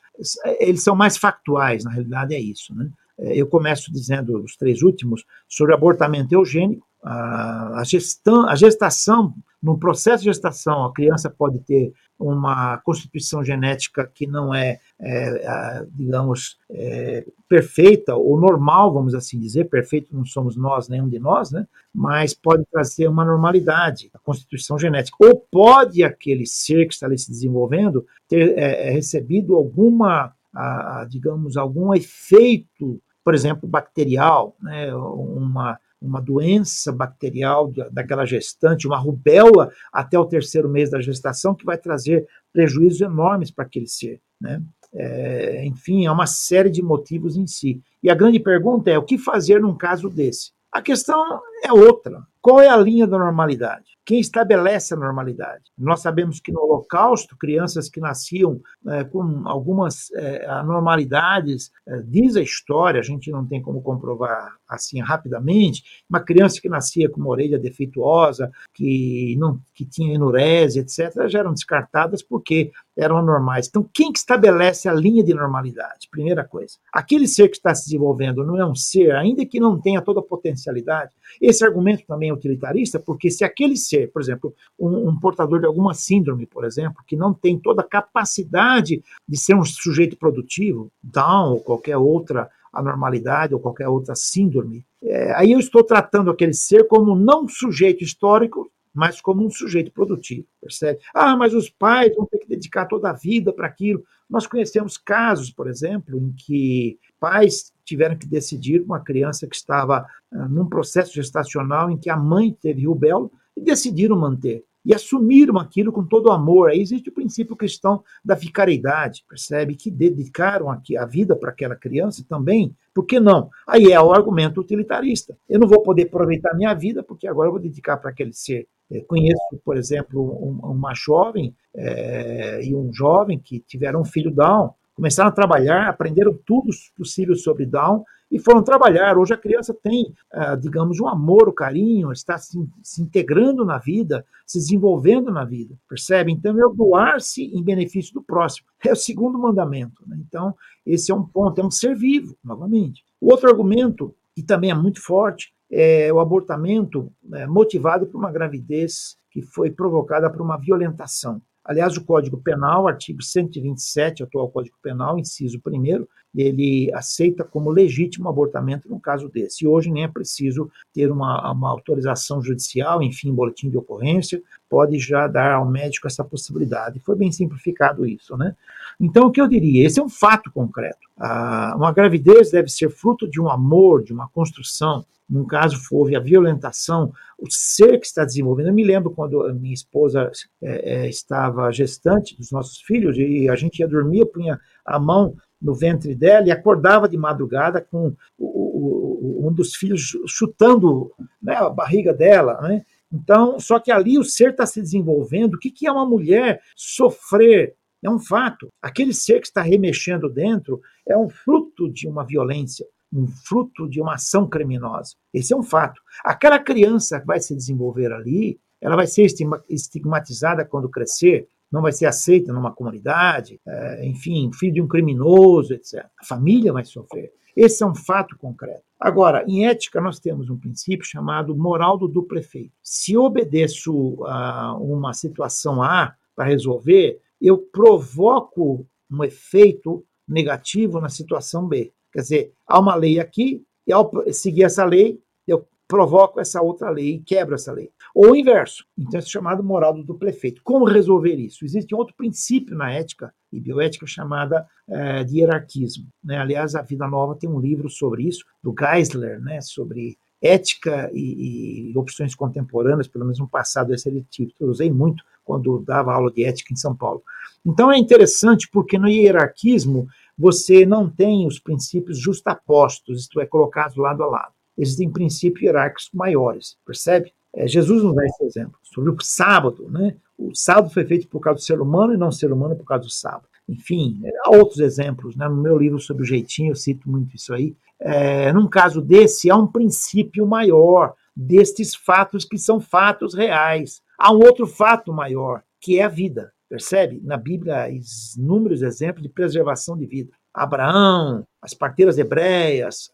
Eles são mais factuais, na realidade é isso. Né? Eu começo dizendo os três últimos sobre abortamento eugênico, a, gestão, a gestação, no processo de gestação, a criança pode ter uma constituição genética que não é, é digamos, é, perfeita ou normal, vamos assim dizer, perfeito não somos nós, nenhum de nós, né? mas pode trazer uma normalidade, a constituição genética. Ou pode aquele ser que está ali se desenvolvendo ter é, é recebido alguma, a, digamos, algum efeito, por exemplo, bacterial, né? uma uma doença bacterial daquela gestante, uma rubéola até o terceiro mês da gestação, que vai trazer prejuízos enormes para aquele ser. Né? É, enfim, é uma série de motivos em si. E a grande pergunta é: o que fazer num caso desse? A questão é outra. Qual é a linha da normalidade? Quem estabelece a normalidade? Nós sabemos que no Holocausto, crianças que nasciam é, com algumas é, anormalidades, é, diz a história, a gente não tem como comprovar assim rapidamente, uma criança que nascia com uma orelha defeituosa, que não que tinha enurese, etc., já eram descartadas porque eram anormais. Então, quem que estabelece a linha de normalidade? Primeira coisa. Aquele ser que está se desenvolvendo não é um ser, ainda que não tenha toda a potencialidade. Esse argumento também é utilitarista, porque se aquele ser, por exemplo, um, um portador de alguma síndrome, por exemplo, que não tem toda a capacidade de ser um sujeito produtivo, Down ou qualquer outra anormalidade ou qualquer outra síndrome, é, aí eu estou tratando aquele ser como não sujeito histórico, mas como um sujeito produtivo, percebe? Ah, mas os pais vão ter que dedicar toda a vida para aquilo. Nós conhecemos casos, por exemplo, em que pais tiveram que decidir uma criança que estava uh, num processo gestacional em que a mãe teve rubéola e decidiram manter e assumiram aquilo com todo o amor. Aí existe o princípio cristão da vicariedade, percebe? Que dedicaram aqui a vida para aquela criança também. Por que não? Aí é o argumento utilitarista. Eu não vou poder aproveitar minha vida porque agora eu vou dedicar para aquele ser. Eu conheço, por exemplo, um, uma jovem é, e um jovem que tiveram um filho Down começaram a trabalhar, aprenderam tudo possível sobre Down e foram trabalhar. Hoje a criança tem, ah, digamos, um amor, o um carinho, está se, se, integrando na vida, se desenvolvendo na vida, percebe? Então, é doar-se em benefício do próximo. É o segundo mandamento. Né? Então, esse é um ponto, é um ser vivo, novamente. O outro argumento, que também é muito forte, é o abortamento é, motivado por uma gravidez que foi provocada por uma violentação. Aliás, o Código Penal, artigo 127, atual Código Penal, inciso 1, ele aceita como legítimo abortamento no caso desse. E hoje nem é preciso ter uma, uma autorização judicial, enfim, boletim de ocorrência, pode já dar ao médico essa possibilidade. Foi bem simplificado isso, né? Então, o que eu diria? Esse é um fato concreto. Ah, uma gravidez deve ser fruto de um amor, de uma construção, num caso houve a violentação, o ser que está desenvolvendo. Eu me lembro quando a minha esposa é, é, estava gestante dos nossos filhos e a gente ia dormir, punha a mão no ventre dela e acordava de madrugada com o, o, um dos filhos chutando né, a barriga dela, né? Então, só que ali o ser está se desenvolvendo. O que, que é uma mulher sofrer? É um fato. Aquele ser que está remexendo dentro é um fruto de uma violência um fruto de uma ação criminosa. Esse é um fato. Aquela criança que vai se desenvolver ali, ela vai ser estigmatizada quando crescer, não vai ser aceita numa comunidade, é, enfim, filho de um criminoso, etc. A família vai sofrer. Esse é um fato concreto. Agora, em ética, nós temos um princípio chamado moral do duplo efeito. Se obedeço a uma situação A para resolver, eu provoco um efeito negativo na situação B. Quer dizer, há uma lei aqui, e ao seguir essa lei, eu provoco essa outra lei e quebro essa lei. Ou o inverso. Então, isso é chamado moral do duplo efeito. Como resolver isso? Existe outro princípio na ética e bioética chamada é, de hierarquismo. Né? Aliás, a Vida Nova tem um livro sobre isso, do Geisler, né? sobre ética e, e, opções contemporâneas, pelo menos no passado, esse ele título eu usei muito quando dava aula de ética em São Paulo. Então é interessante porque no hierarquismo você não tem os princípios justapostos, isto é, colocados lado a lado. Existem princípios hierárquicos maiores, percebe? É, Jesus nos dá esse exemplo sobre o sábado, né? O sábado foi feito por causa do ser humano e não o ser humano por causa do sábado. Enfim, há outros exemplos. Né? No meu livro sobre o jeitinho, eu cito muito isso aí. É, num caso desse, há um princípio maior destes fatos que são fatos reais. Há um outro fato maior, que é a vida. Percebe? Na Bíblia, há inúmeros exemplos de preservação de vida. Abraão, as parteiras hebreias,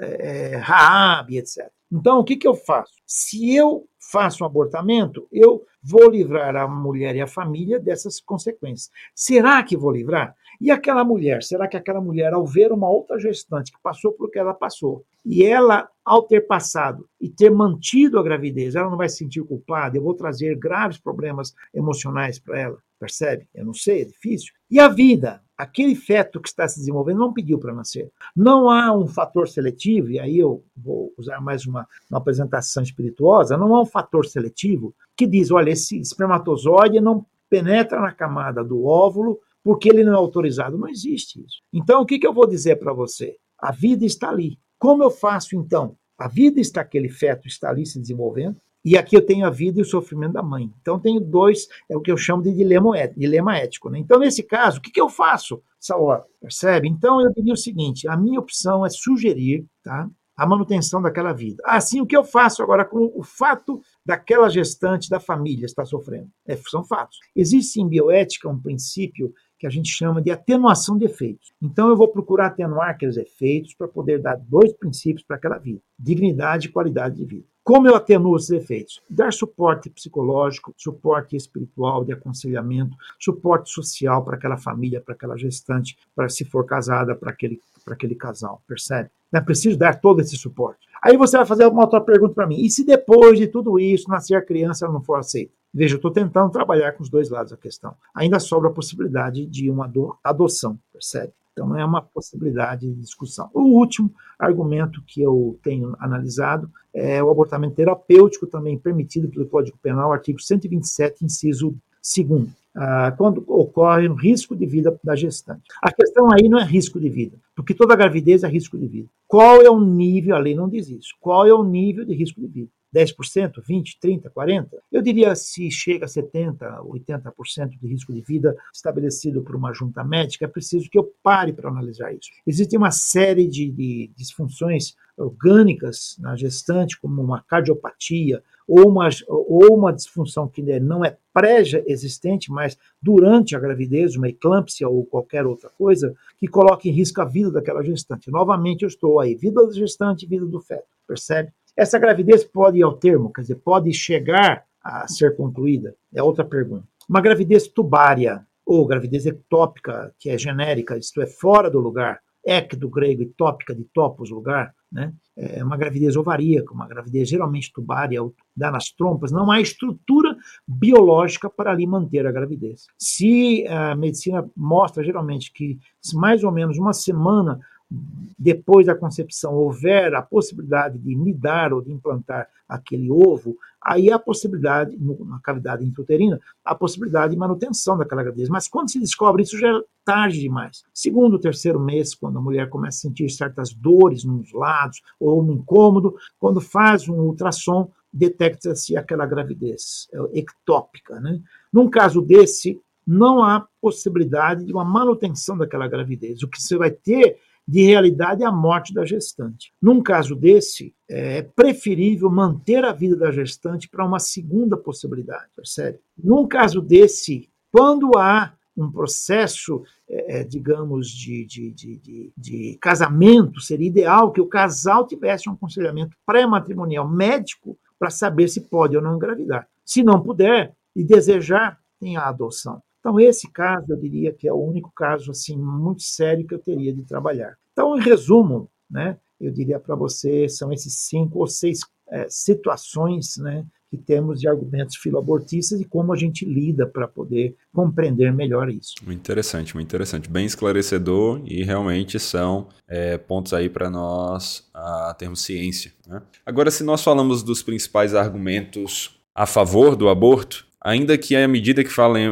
é, Raab, etc. Então, o que, que eu faço? Se eu faço um abortamento, eu vou livrar a mulher e a família dessas consequências. Será que vou livrar? E aquela mulher, será que aquela mulher, ao ver uma outra gestante que passou por que ela passou, e ela, ao ter passado e ter mantido a gravidez, ela não vai se sentir culpada? Eu vou trazer graves problemas emocionais para ela, percebe? Eu não sei, é difícil. E a vida? Aquele feto que está se desenvolvendo não pediu para nascer. Não há um fator seletivo, e aí eu vou usar mais uma, uma apresentação espirituosa, não há um fator seletivo que diz, olha, esse espermatozoide não penetra na camada do óvulo porque ele não é autorizado. Não existe isso. Então, o que, que eu vou dizer para você? A vida está ali. Como eu faço então? A vida está, aquele feto está ali se desenvolvendo, e aqui eu tenho a vida e o sofrimento da mãe. Então, tenho dois, é o que eu chamo de dilema, dilema ético. Né? Então, nesse caso, o que, que eu faço essa hora? Percebe? Então, eu diria o seguinte: a minha opção é sugerir tá, a manutenção daquela vida. Assim, o que eu faço agora com o fato daquela gestante da família estar sofrendo? É, são fatos. Existe em bioética um princípio que a gente chama de atenuação de efeitos. Então eu vou procurar atenuar aqueles efeitos para poder dar dois princípios para aquela vida: dignidade e qualidade de vida. Como eu atenuo esses efeitos? Dar suporte psicológico, suporte espiritual, de aconselhamento, suporte social para aquela família, para aquela gestante, para se for casada, para aquele, para aquele casal, percebe? É preciso dar todo esse suporte. Aí você vai fazer uma outra pergunta para mim. E se depois de tudo isso nascer a criança ela não for aceita? Veja, eu estou tentando trabalhar com os dois lados da questão. Ainda sobra a possibilidade de uma adoção, percebe? Então é uma possibilidade de discussão. O último argumento que eu tenho analisado é o abortamento terapêutico, também permitido pelo Código Penal, artigo 127, inciso 2 ah, quando ocorre um risco de vida da gestante. A questão aí não é risco de vida, porque toda gravidez é risco de vida. Qual é o nível, a lei não diz isso, qual é o nível de risco de vida? 10%, 20%, 30%, 40%? Eu diria se chega a 70%, 80% de risco de vida estabelecido por uma junta médica, é preciso que eu pare para analisar isso. Existe uma série de, de disfunções orgânicas na gestante, como uma cardiopatia, ou uma, ou uma disfunção que não é pré-existente, mas durante a gravidez, uma eclâmpsia ou qualquer outra coisa, que coloque em risco a vida daquela gestante. Novamente, eu estou aí, vida da gestante, vida do feto, percebe? Essa gravidez pode ir ao termo, quer dizer, pode chegar a ser concluída? É outra pergunta. Uma gravidez tubária ou gravidez ectópica, que é genérica, isto é, fora do lugar, ec do grego e tópica de topos, lugar, né? É uma gravidez ovaríaca, uma gravidez geralmente tubária, dá nas trompas, não há estrutura biológica para ali manter a gravidez. Se a medicina mostra geralmente que mais ou menos uma semana depois da concepção houver a possibilidade de nidar ou de implantar aquele ovo, aí há a possibilidade, na cavidade intrauterina, a possibilidade de manutenção daquela gravidez. Mas quando se descobre isso, já é tarde demais. Segundo, terceiro mês, quando a mulher começa a sentir certas dores nos lados ou um incômodo, quando faz um ultrassom, detecta-se aquela gravidez é, ectópica. Né? Num caso desse, não há possibilidade de uma manutenção daquela gravidez. O que você vai ter de realidade é a morte da gestante. Num caso desse, é preferível manter a vida da gestante para uma segunda possibilidade, percebe? Num caso desse, quando há um processo, é, é digamos, de, de, de, de, casamento, seria ideal que o casal tivesse um aconselhamento pré-matrimonial médico para saber se pode ou não engravidar. Se não puder e desejar, tem a adoção. Então, esse caso, eu diria que é o único caso assim muito sério que eu teria de trabalhar. Então, em resumo, né, eu diria para você, são esses cinco ou seis é, situações né, que temos de argumentos filoabortistas e como a gente lida para poder compreender melhor isso. Muito interessante, muito interessante. Bem esclarecedor e realmente são é, pontos aí para nós a termos ciência. Né? Agora, se nós falamos dos principais argumentos a favor do aborto, Ainda que à medida que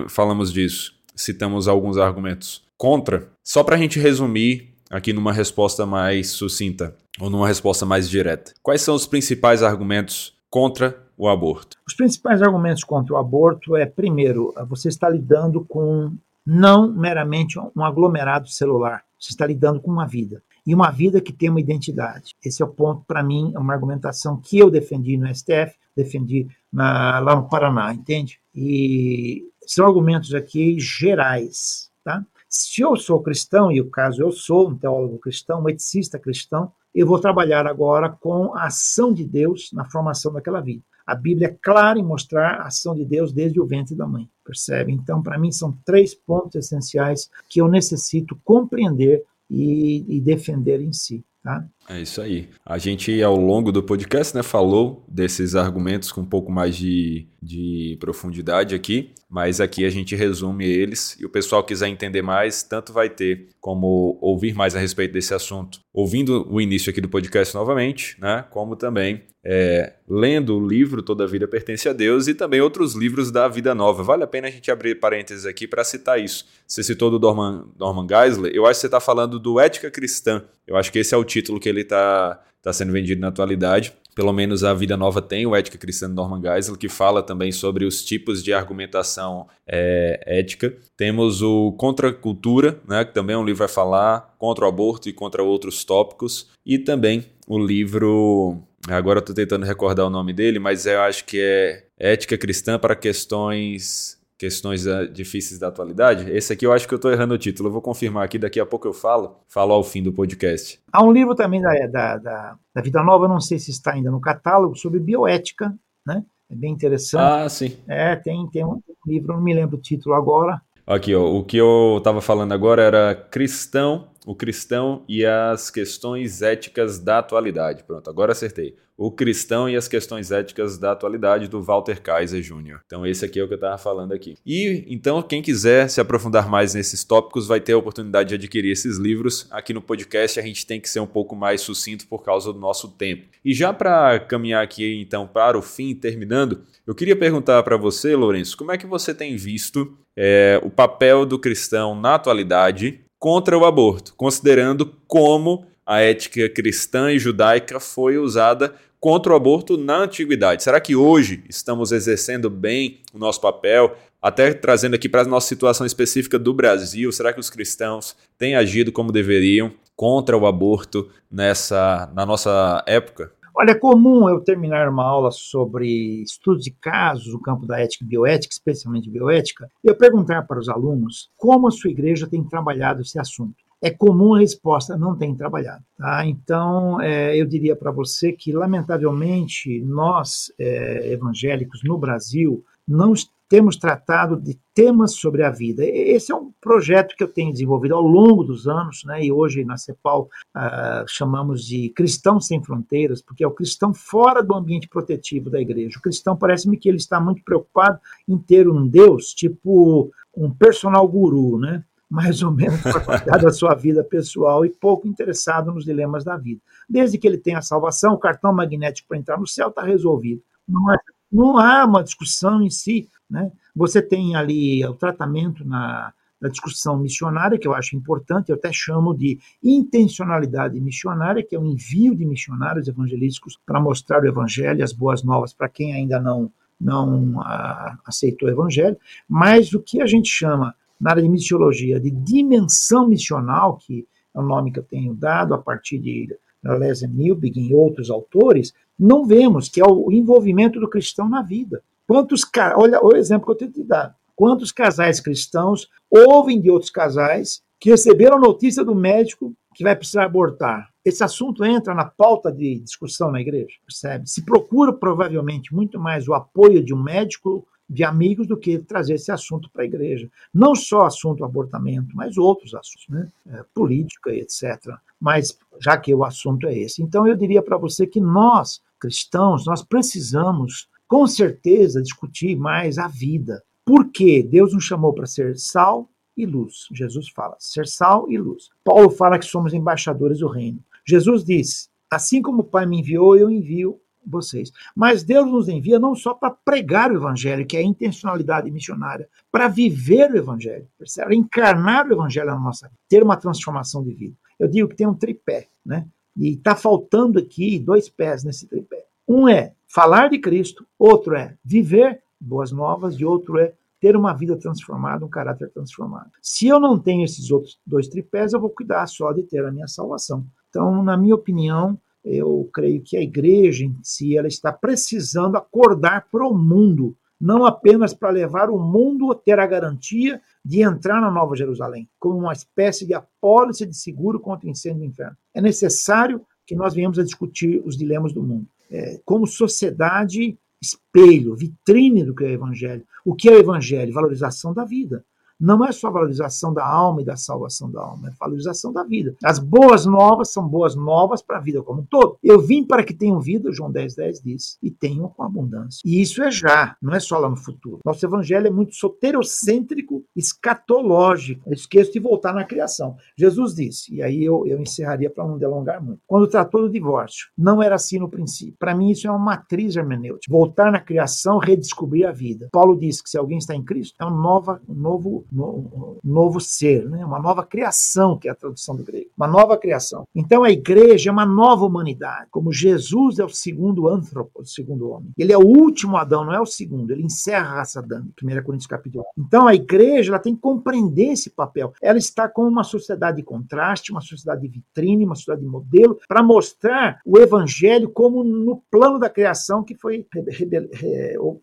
falamos disso, citamos alguns argumentos contra, só para a gente resumir aqui numa resposta mais sucinta ou numa resposta mais direta. Quais são os principais argumentos contra o aborto? Os principais argumentos contra o aborto é, primeiro, você está lidando com não meramente um aglomerado celular. Você está lidando com uma vida. E uma vida que tem uma identidade. Esse é o ponto, para mim, é uma argumentação que eu defendi no STF, defendi na, lá no Paraná, entende? E são argumentos aqui gerais, tá? Se eu sou cristão, e o caso eu sou um teólogo cristão, um eticista cristão, eu vou trabalhar agora com a ação de Deus na formação daquela vida. A Bíblia é clara em mostrar a ação de Deus desde o ventre da mãe, percebe? Então, para mim, são três pontos essenciais que eu necessito compreender e, e defender em si. Tá? É isso aí. A gente, ao longo do podcast, né, falou desses argumentos com um pouco mais de, de profundidade aqui, mas aqui a gente resume eles e o pessoal quiser entender mais, tanto vai ter como ouvir mais a respeito desse assunto, ouvindo o início aqui do podcast novamente, né, como também é, lendo o livro Toda a Vida Pertence a Deus e também outros livros da Vida Nova. Vale a pena a gente abrir parênteses aqui para citar isso. Você citou do Norman, Norman Geisler, eu acho que você está falando do Ética Cristã. Eu acho que esse é o título que ele está tá sendo vendido na atualidade. Pelo menos a Vida Nova tem o Ética Cristã de Norman Geisler, que fala também sobre os tipos de argumentação é, ética. Temos o Contra a Cultura, né, que também é um livro a falar contra o aborto e contra outros tópicos. E também o livro Agora eu estou tentando recordar o nome dele, mas eu acho que é Ética Cristã para Questões questões uh, difíceis da atualidade. Esse aqui eu acho que eu estou errando o título. Eu vou confirmar aqui, daqui a pouco eu falo. Falo ao fim do podcast. Há um livro também da, da, da, da Vida Nova, não sei se está ainda no catálogo, sobre bioética, né? É bem interessante. Ah, sim. É, tem, tem um livro, não me lembro o título agora. Aqui, ó, o que eu estava falando agora era cristão o cristão e as questões éticas da atualidade. Pronto, agora acertei. O cristão e as questões éticas da atualidade do Walter Kaiser Jr. Então esse aqui é o que eu estava falando aqui. E então quem quiser se aprofundar mais nesses tópicos vai ter a oportunidade de adquirir esses livros. Aqui no podcast a gente tem que ser um pouco mais sucinto por causa do nosso tempo. E já para caminhar aqui então para o fim, terminando, eu queria perguntar para você, Lourenço, como é que você tem visto é, o papel do cristão na atualidade contra o aborto, considerando como a ética cristã e judaica foi usada contra o aborto na antiguidade. Será que hoje estamos exercendo bem o nosso papel? Até trazendo aqui para a nossa situação específica do Brasil, será que os cristãos têm agido como deveriam contra o aborto nessa na nossa época? Olha, é comum eu terminar uma aula sobre estudos de casos no campo da ética e bioética, especialmente bioética, e eu perguntar para os alunos como a sua igreja tem trabalhado esse assunto. É comum a resposta, não tem trabalhado. Tá? Então, é, eu diria para você que, lamentavelmente, nós, é, evangélicos no Brasil, não temos tratado de temas sobre a vida. Esse é um projeto que eu tenho desenvolvido ao longo dos anos, né? e hoje na CEPAL uh, chamamos de cristão sem fronteiras, porque é o cristão fora do ambiente protetivo da igreja. O cristão parece-me que ele está muito preocupado em ter um Deus, tipo um personal guru, né? mais ou menos para cuidar da sua vida pessoal e pouco interessado nos dilemas da vida. Desde que ele tenha a salvação, o cartão magnético para entrar no céu está resolvido. Não, é, não há uma discussão em si né? Você tem ali o tratamento na, na discussão missionária, que eu acho importante, eu até chamo de intencionalidade missionária, que é o envio de missionários evangelísticos para mostrar o evangelho, as boas novas para quem ainda não, não a, aceitou o evangelho, mas o que a gente chama na área de missiologia de dimensão missional, que é o nome que eu tenho dado a partir de Leslie Milbig e outros autores, não vemos que é o envolvimento do cristão na vida. Quantos, olha o exemplo que eu tenho te dar. Quantos casais cristãos ouvem de outros casais que receberam notícia do médico que vai precisar abortar? Esse assunto entra na pauta de discussão na igreja, percebe? Se procura provavelmente muito mais o apoio de um médico, de amigos, do que trazer esse assunto para a igreja. Não só assunto abortamento, mas outros assuntos, né? É, política etc. Mas já que o assunto é esse. Então eu diria para você que nós, cristãos, nós precisamos com certeza discutir mais a vida. Por que Deus nos chamou para ser sal e luz? Jesus fala, ser sal e luz. Paulo fala que somos embaixadores do reino. Jesus diz: assim como o Pai me enviou, eu envio vocês. Mas Deus nos envia não só para pregar o evangelho, que é a intencionalidade missionária, para viver o evangelho, percebe? encarnar o evangelho na nossa vida, ter uma transformação de vida. Eu digo que tem um tripé, né? E está faltando aqui dois pés nesse tripé. Um é falar de Cristo, outro é viver boas novas e outro é ter uma vida transformada, um caráter transformado. Se eu não tenho esses outros dois tripés, eu vou cuidar só de ter a minha salvação. Então, na minha opinião, eu creio que a igreja em si ela está precisando acordar para o mundo, não apenas para levar o mundo a ter a garantia de entrar na Nova Jerusalém, como uma espécie de apólice de seguro contra o incêndio do inferno. É necessário que nós venhamos a discutir os dilemas do mundo. É, como sociedade, espelho, vitrine do que é o Evangelho. O que é o Evangelho? Valorização da vida não é só valorização da alma e da salvação da alma, é valorização da vida. As boas novas são boas novas para a vida como um todo. Eu vim para que tenham vida, João 10, 10 diz, e tenham com abundância. E isso é já, não é só lá no futuro. Nosso evangelho é muito soterocêntrico, escatológico. Eu esqueço de voltar na criação. Jesus disse, e aí eu, eu encerraria para não delongar muito, quando tratou do divórcio, não era assim no princípio. Para mim, isso é uma matriz hermenêutica. Voltar na criação, redescobrir a vida. Paulo diz que se alguém está em Cristo, é um, nova, um novo no, novo ser, né? uma nova criação, que é a tradução do grego. Uma nova criação. Então a igreja é uma nova humanidade. Como Jesus é o segundo antropo, o segundo homem. Ele é o último Adão, não é o segundo. Ele encerra a raça adâmica. 1 Coríntios capítulo 1. Então a igreja ela tem que compreender esse papel. Ela está como uma sociedade de contraste, uma sociedade de vitrine, uma sociedade de modelo, para mostrar o evangelho como no plano da criação que foi, rebel,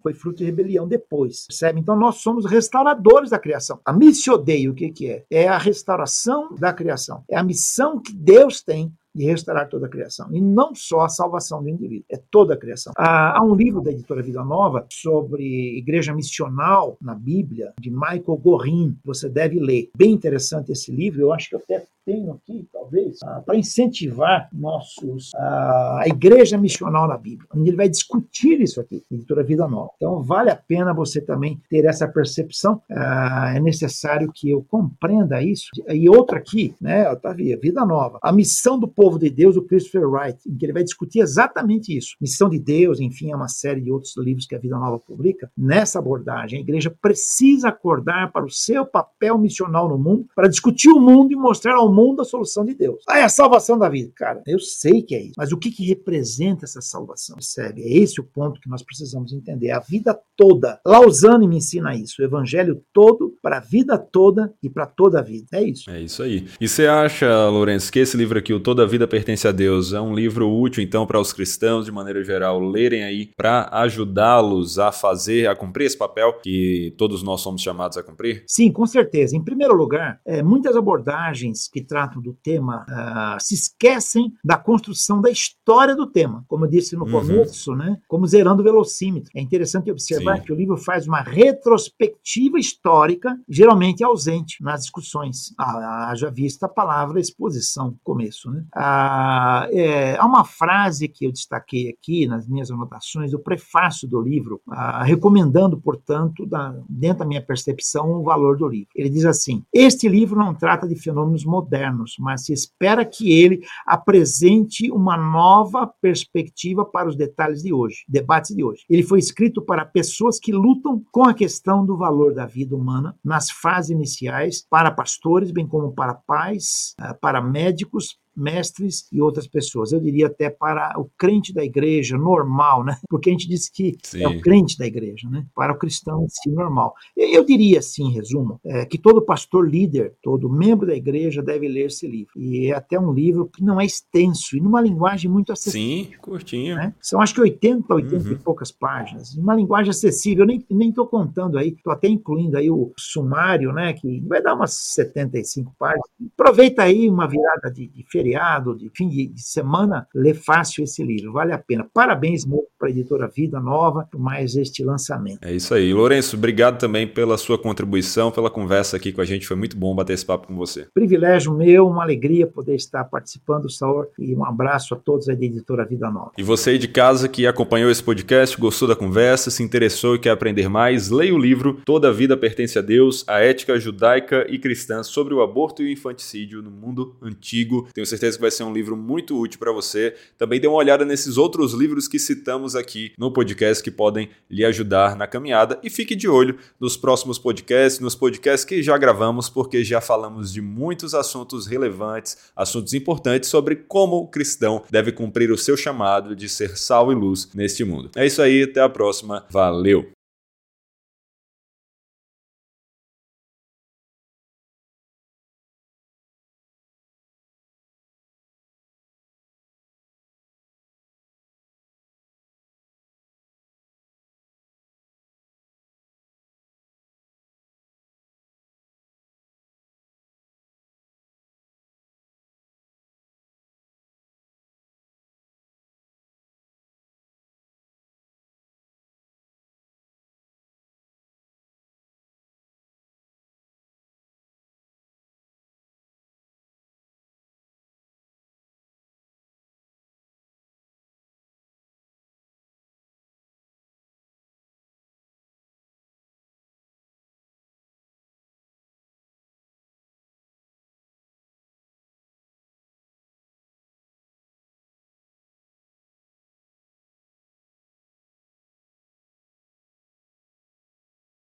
foi fruto de rebelião depois. Percebe? Então nós somos restauradores da criação criação. A missiodeia, o que, que é? É a restauração da criação. É a missão que Deus tem de restaurar toda a criação. E não só a salvação do indivíduo, é toda a criação. Há, há um livro da editora Vida Nova sobre igreja missional na Bíblia, de Michael Gorin, você deve ler. Bem interessante esse livro, eu acho que eu até tenho aqui, talvez, ah, para incentivar nossos ah, a igreja missional na Bíblia, ele vai discutir isso aqui, editora Vida Nova. Então vale a pena você também ter essa percepção. Ah, é necessário que eu compreenda isso. E outra aqui, né, Otávio, Vida Nova, a missão do povo de Deus, o Christopher Wright, em que ele vai discutir exatamente isso. Missão de Deus, enfim, é uma série de outros livros que a Vida Nova publica. Nessa abordagem, a igreja precisa acordar para o seu papel missional no mundo, para discutir o mundo e mostrar ao mundo a solução de Deus. Ah, é a salvação da vida. Cara, eu sei que é isso. Mas o que, que representa essa salvação? Percebe? É esse o ponto que nós precisamos entender. A vida toda. Lausanne me ensina isso. O evangelho todo, para a vida toda e para toda a vida. É isso. É isso aí. E você acha, Lourenço, que esse livro aqui, o Toda Vida Pertence a Deus, é um livro útil, então, para os cristãos, de maneira geral, lerem aí, para ajudá-los a fazer, a cumprir esse papel que todos nós somos chamados a cumprir? Sim, com certeza. Em primeiro lugar, é, muitas abordagens que tratam do tema uh, se esquecem da construção da história do tema, como eu disse no uhum. começo, né? Como zerando o velocímetro. É interessante observar Sim. que o livro faz uma retrospectiva histórica, geralmente ausente nas discussões. Ah, haja vista a palavra exposição, começo, né? Ah, é, há uma frase que eu destaquei aqui nas minhas anotações do prefácio do livro, ah, recomendando, portanto, da, dentro da minha percepção, o valor do livro. Ele diz assim: Este livro não trata de fenômenos modernos, mas se espera que ele apresente uma nova perspectiva para os detalhes de hoje, debates de hoje. Ele foi escrito para pessoas que lutam com a questão do valor da vida humana nas fases iniciais, para pastores, bem como para pais, ah, para médicos, mestres e outras pessoas. Eu diria até para o crente da igreja normal, né? Porque a gente diz que Sim. é o crente da igreja, né? Para o cristão em si normal. Eu diria assim, em resumo, é, que todo pastor líder, todo membro da igreja deve ler esse livro. E é até um livro que não é extenso e numa linguagem muito acessível. Sim, curtinho. Né? São acho que 80, 80 uhum. e poucas páginas. Uma linguagem acessível. Eu nem nem estou contando aí, estou até incluindo aí o sumário, né? Que vai dar umas 75 páginas. Aproveita aí uma virada de, de feriado, de fim de, semana, lê fácil esse livro, vale a pena. Parabéns para a editora Vida Nova por mais este lançamento. É isso aí. Lourenço, obrigado também pela sua contribuição, pela conversa aqui com a gente. Foi muito bom bater esse papo com você. Privilégio meu, uma alegria poder estar participando, Saur, e um abraço a todos aí da editora Vida Nova. E você aí de casa que acompanhou esse podcast, gostou da conversa, se interessou e quer aprender mais, leia o livro Toda a Vida Pertence a Deus, a ética judaica e cristã sobre o aborto e o infanticídio no mundo antigo. Tenho certeza que vai ser um livro muito útil para você. Também dê uma olhada nesses outros livros que citamos aqui no podcast que podem lhe ajudar na caminhada e fique de olho nos próximos podcasts, nos podcasts que já gravamos, porque já falamos de muitos assuntos relevantes, assuntos importantes sobre como o cristão deve cumprir o seu chamado de ser sal e luz neste mundo. É isso aí, até a próxima. Valeu!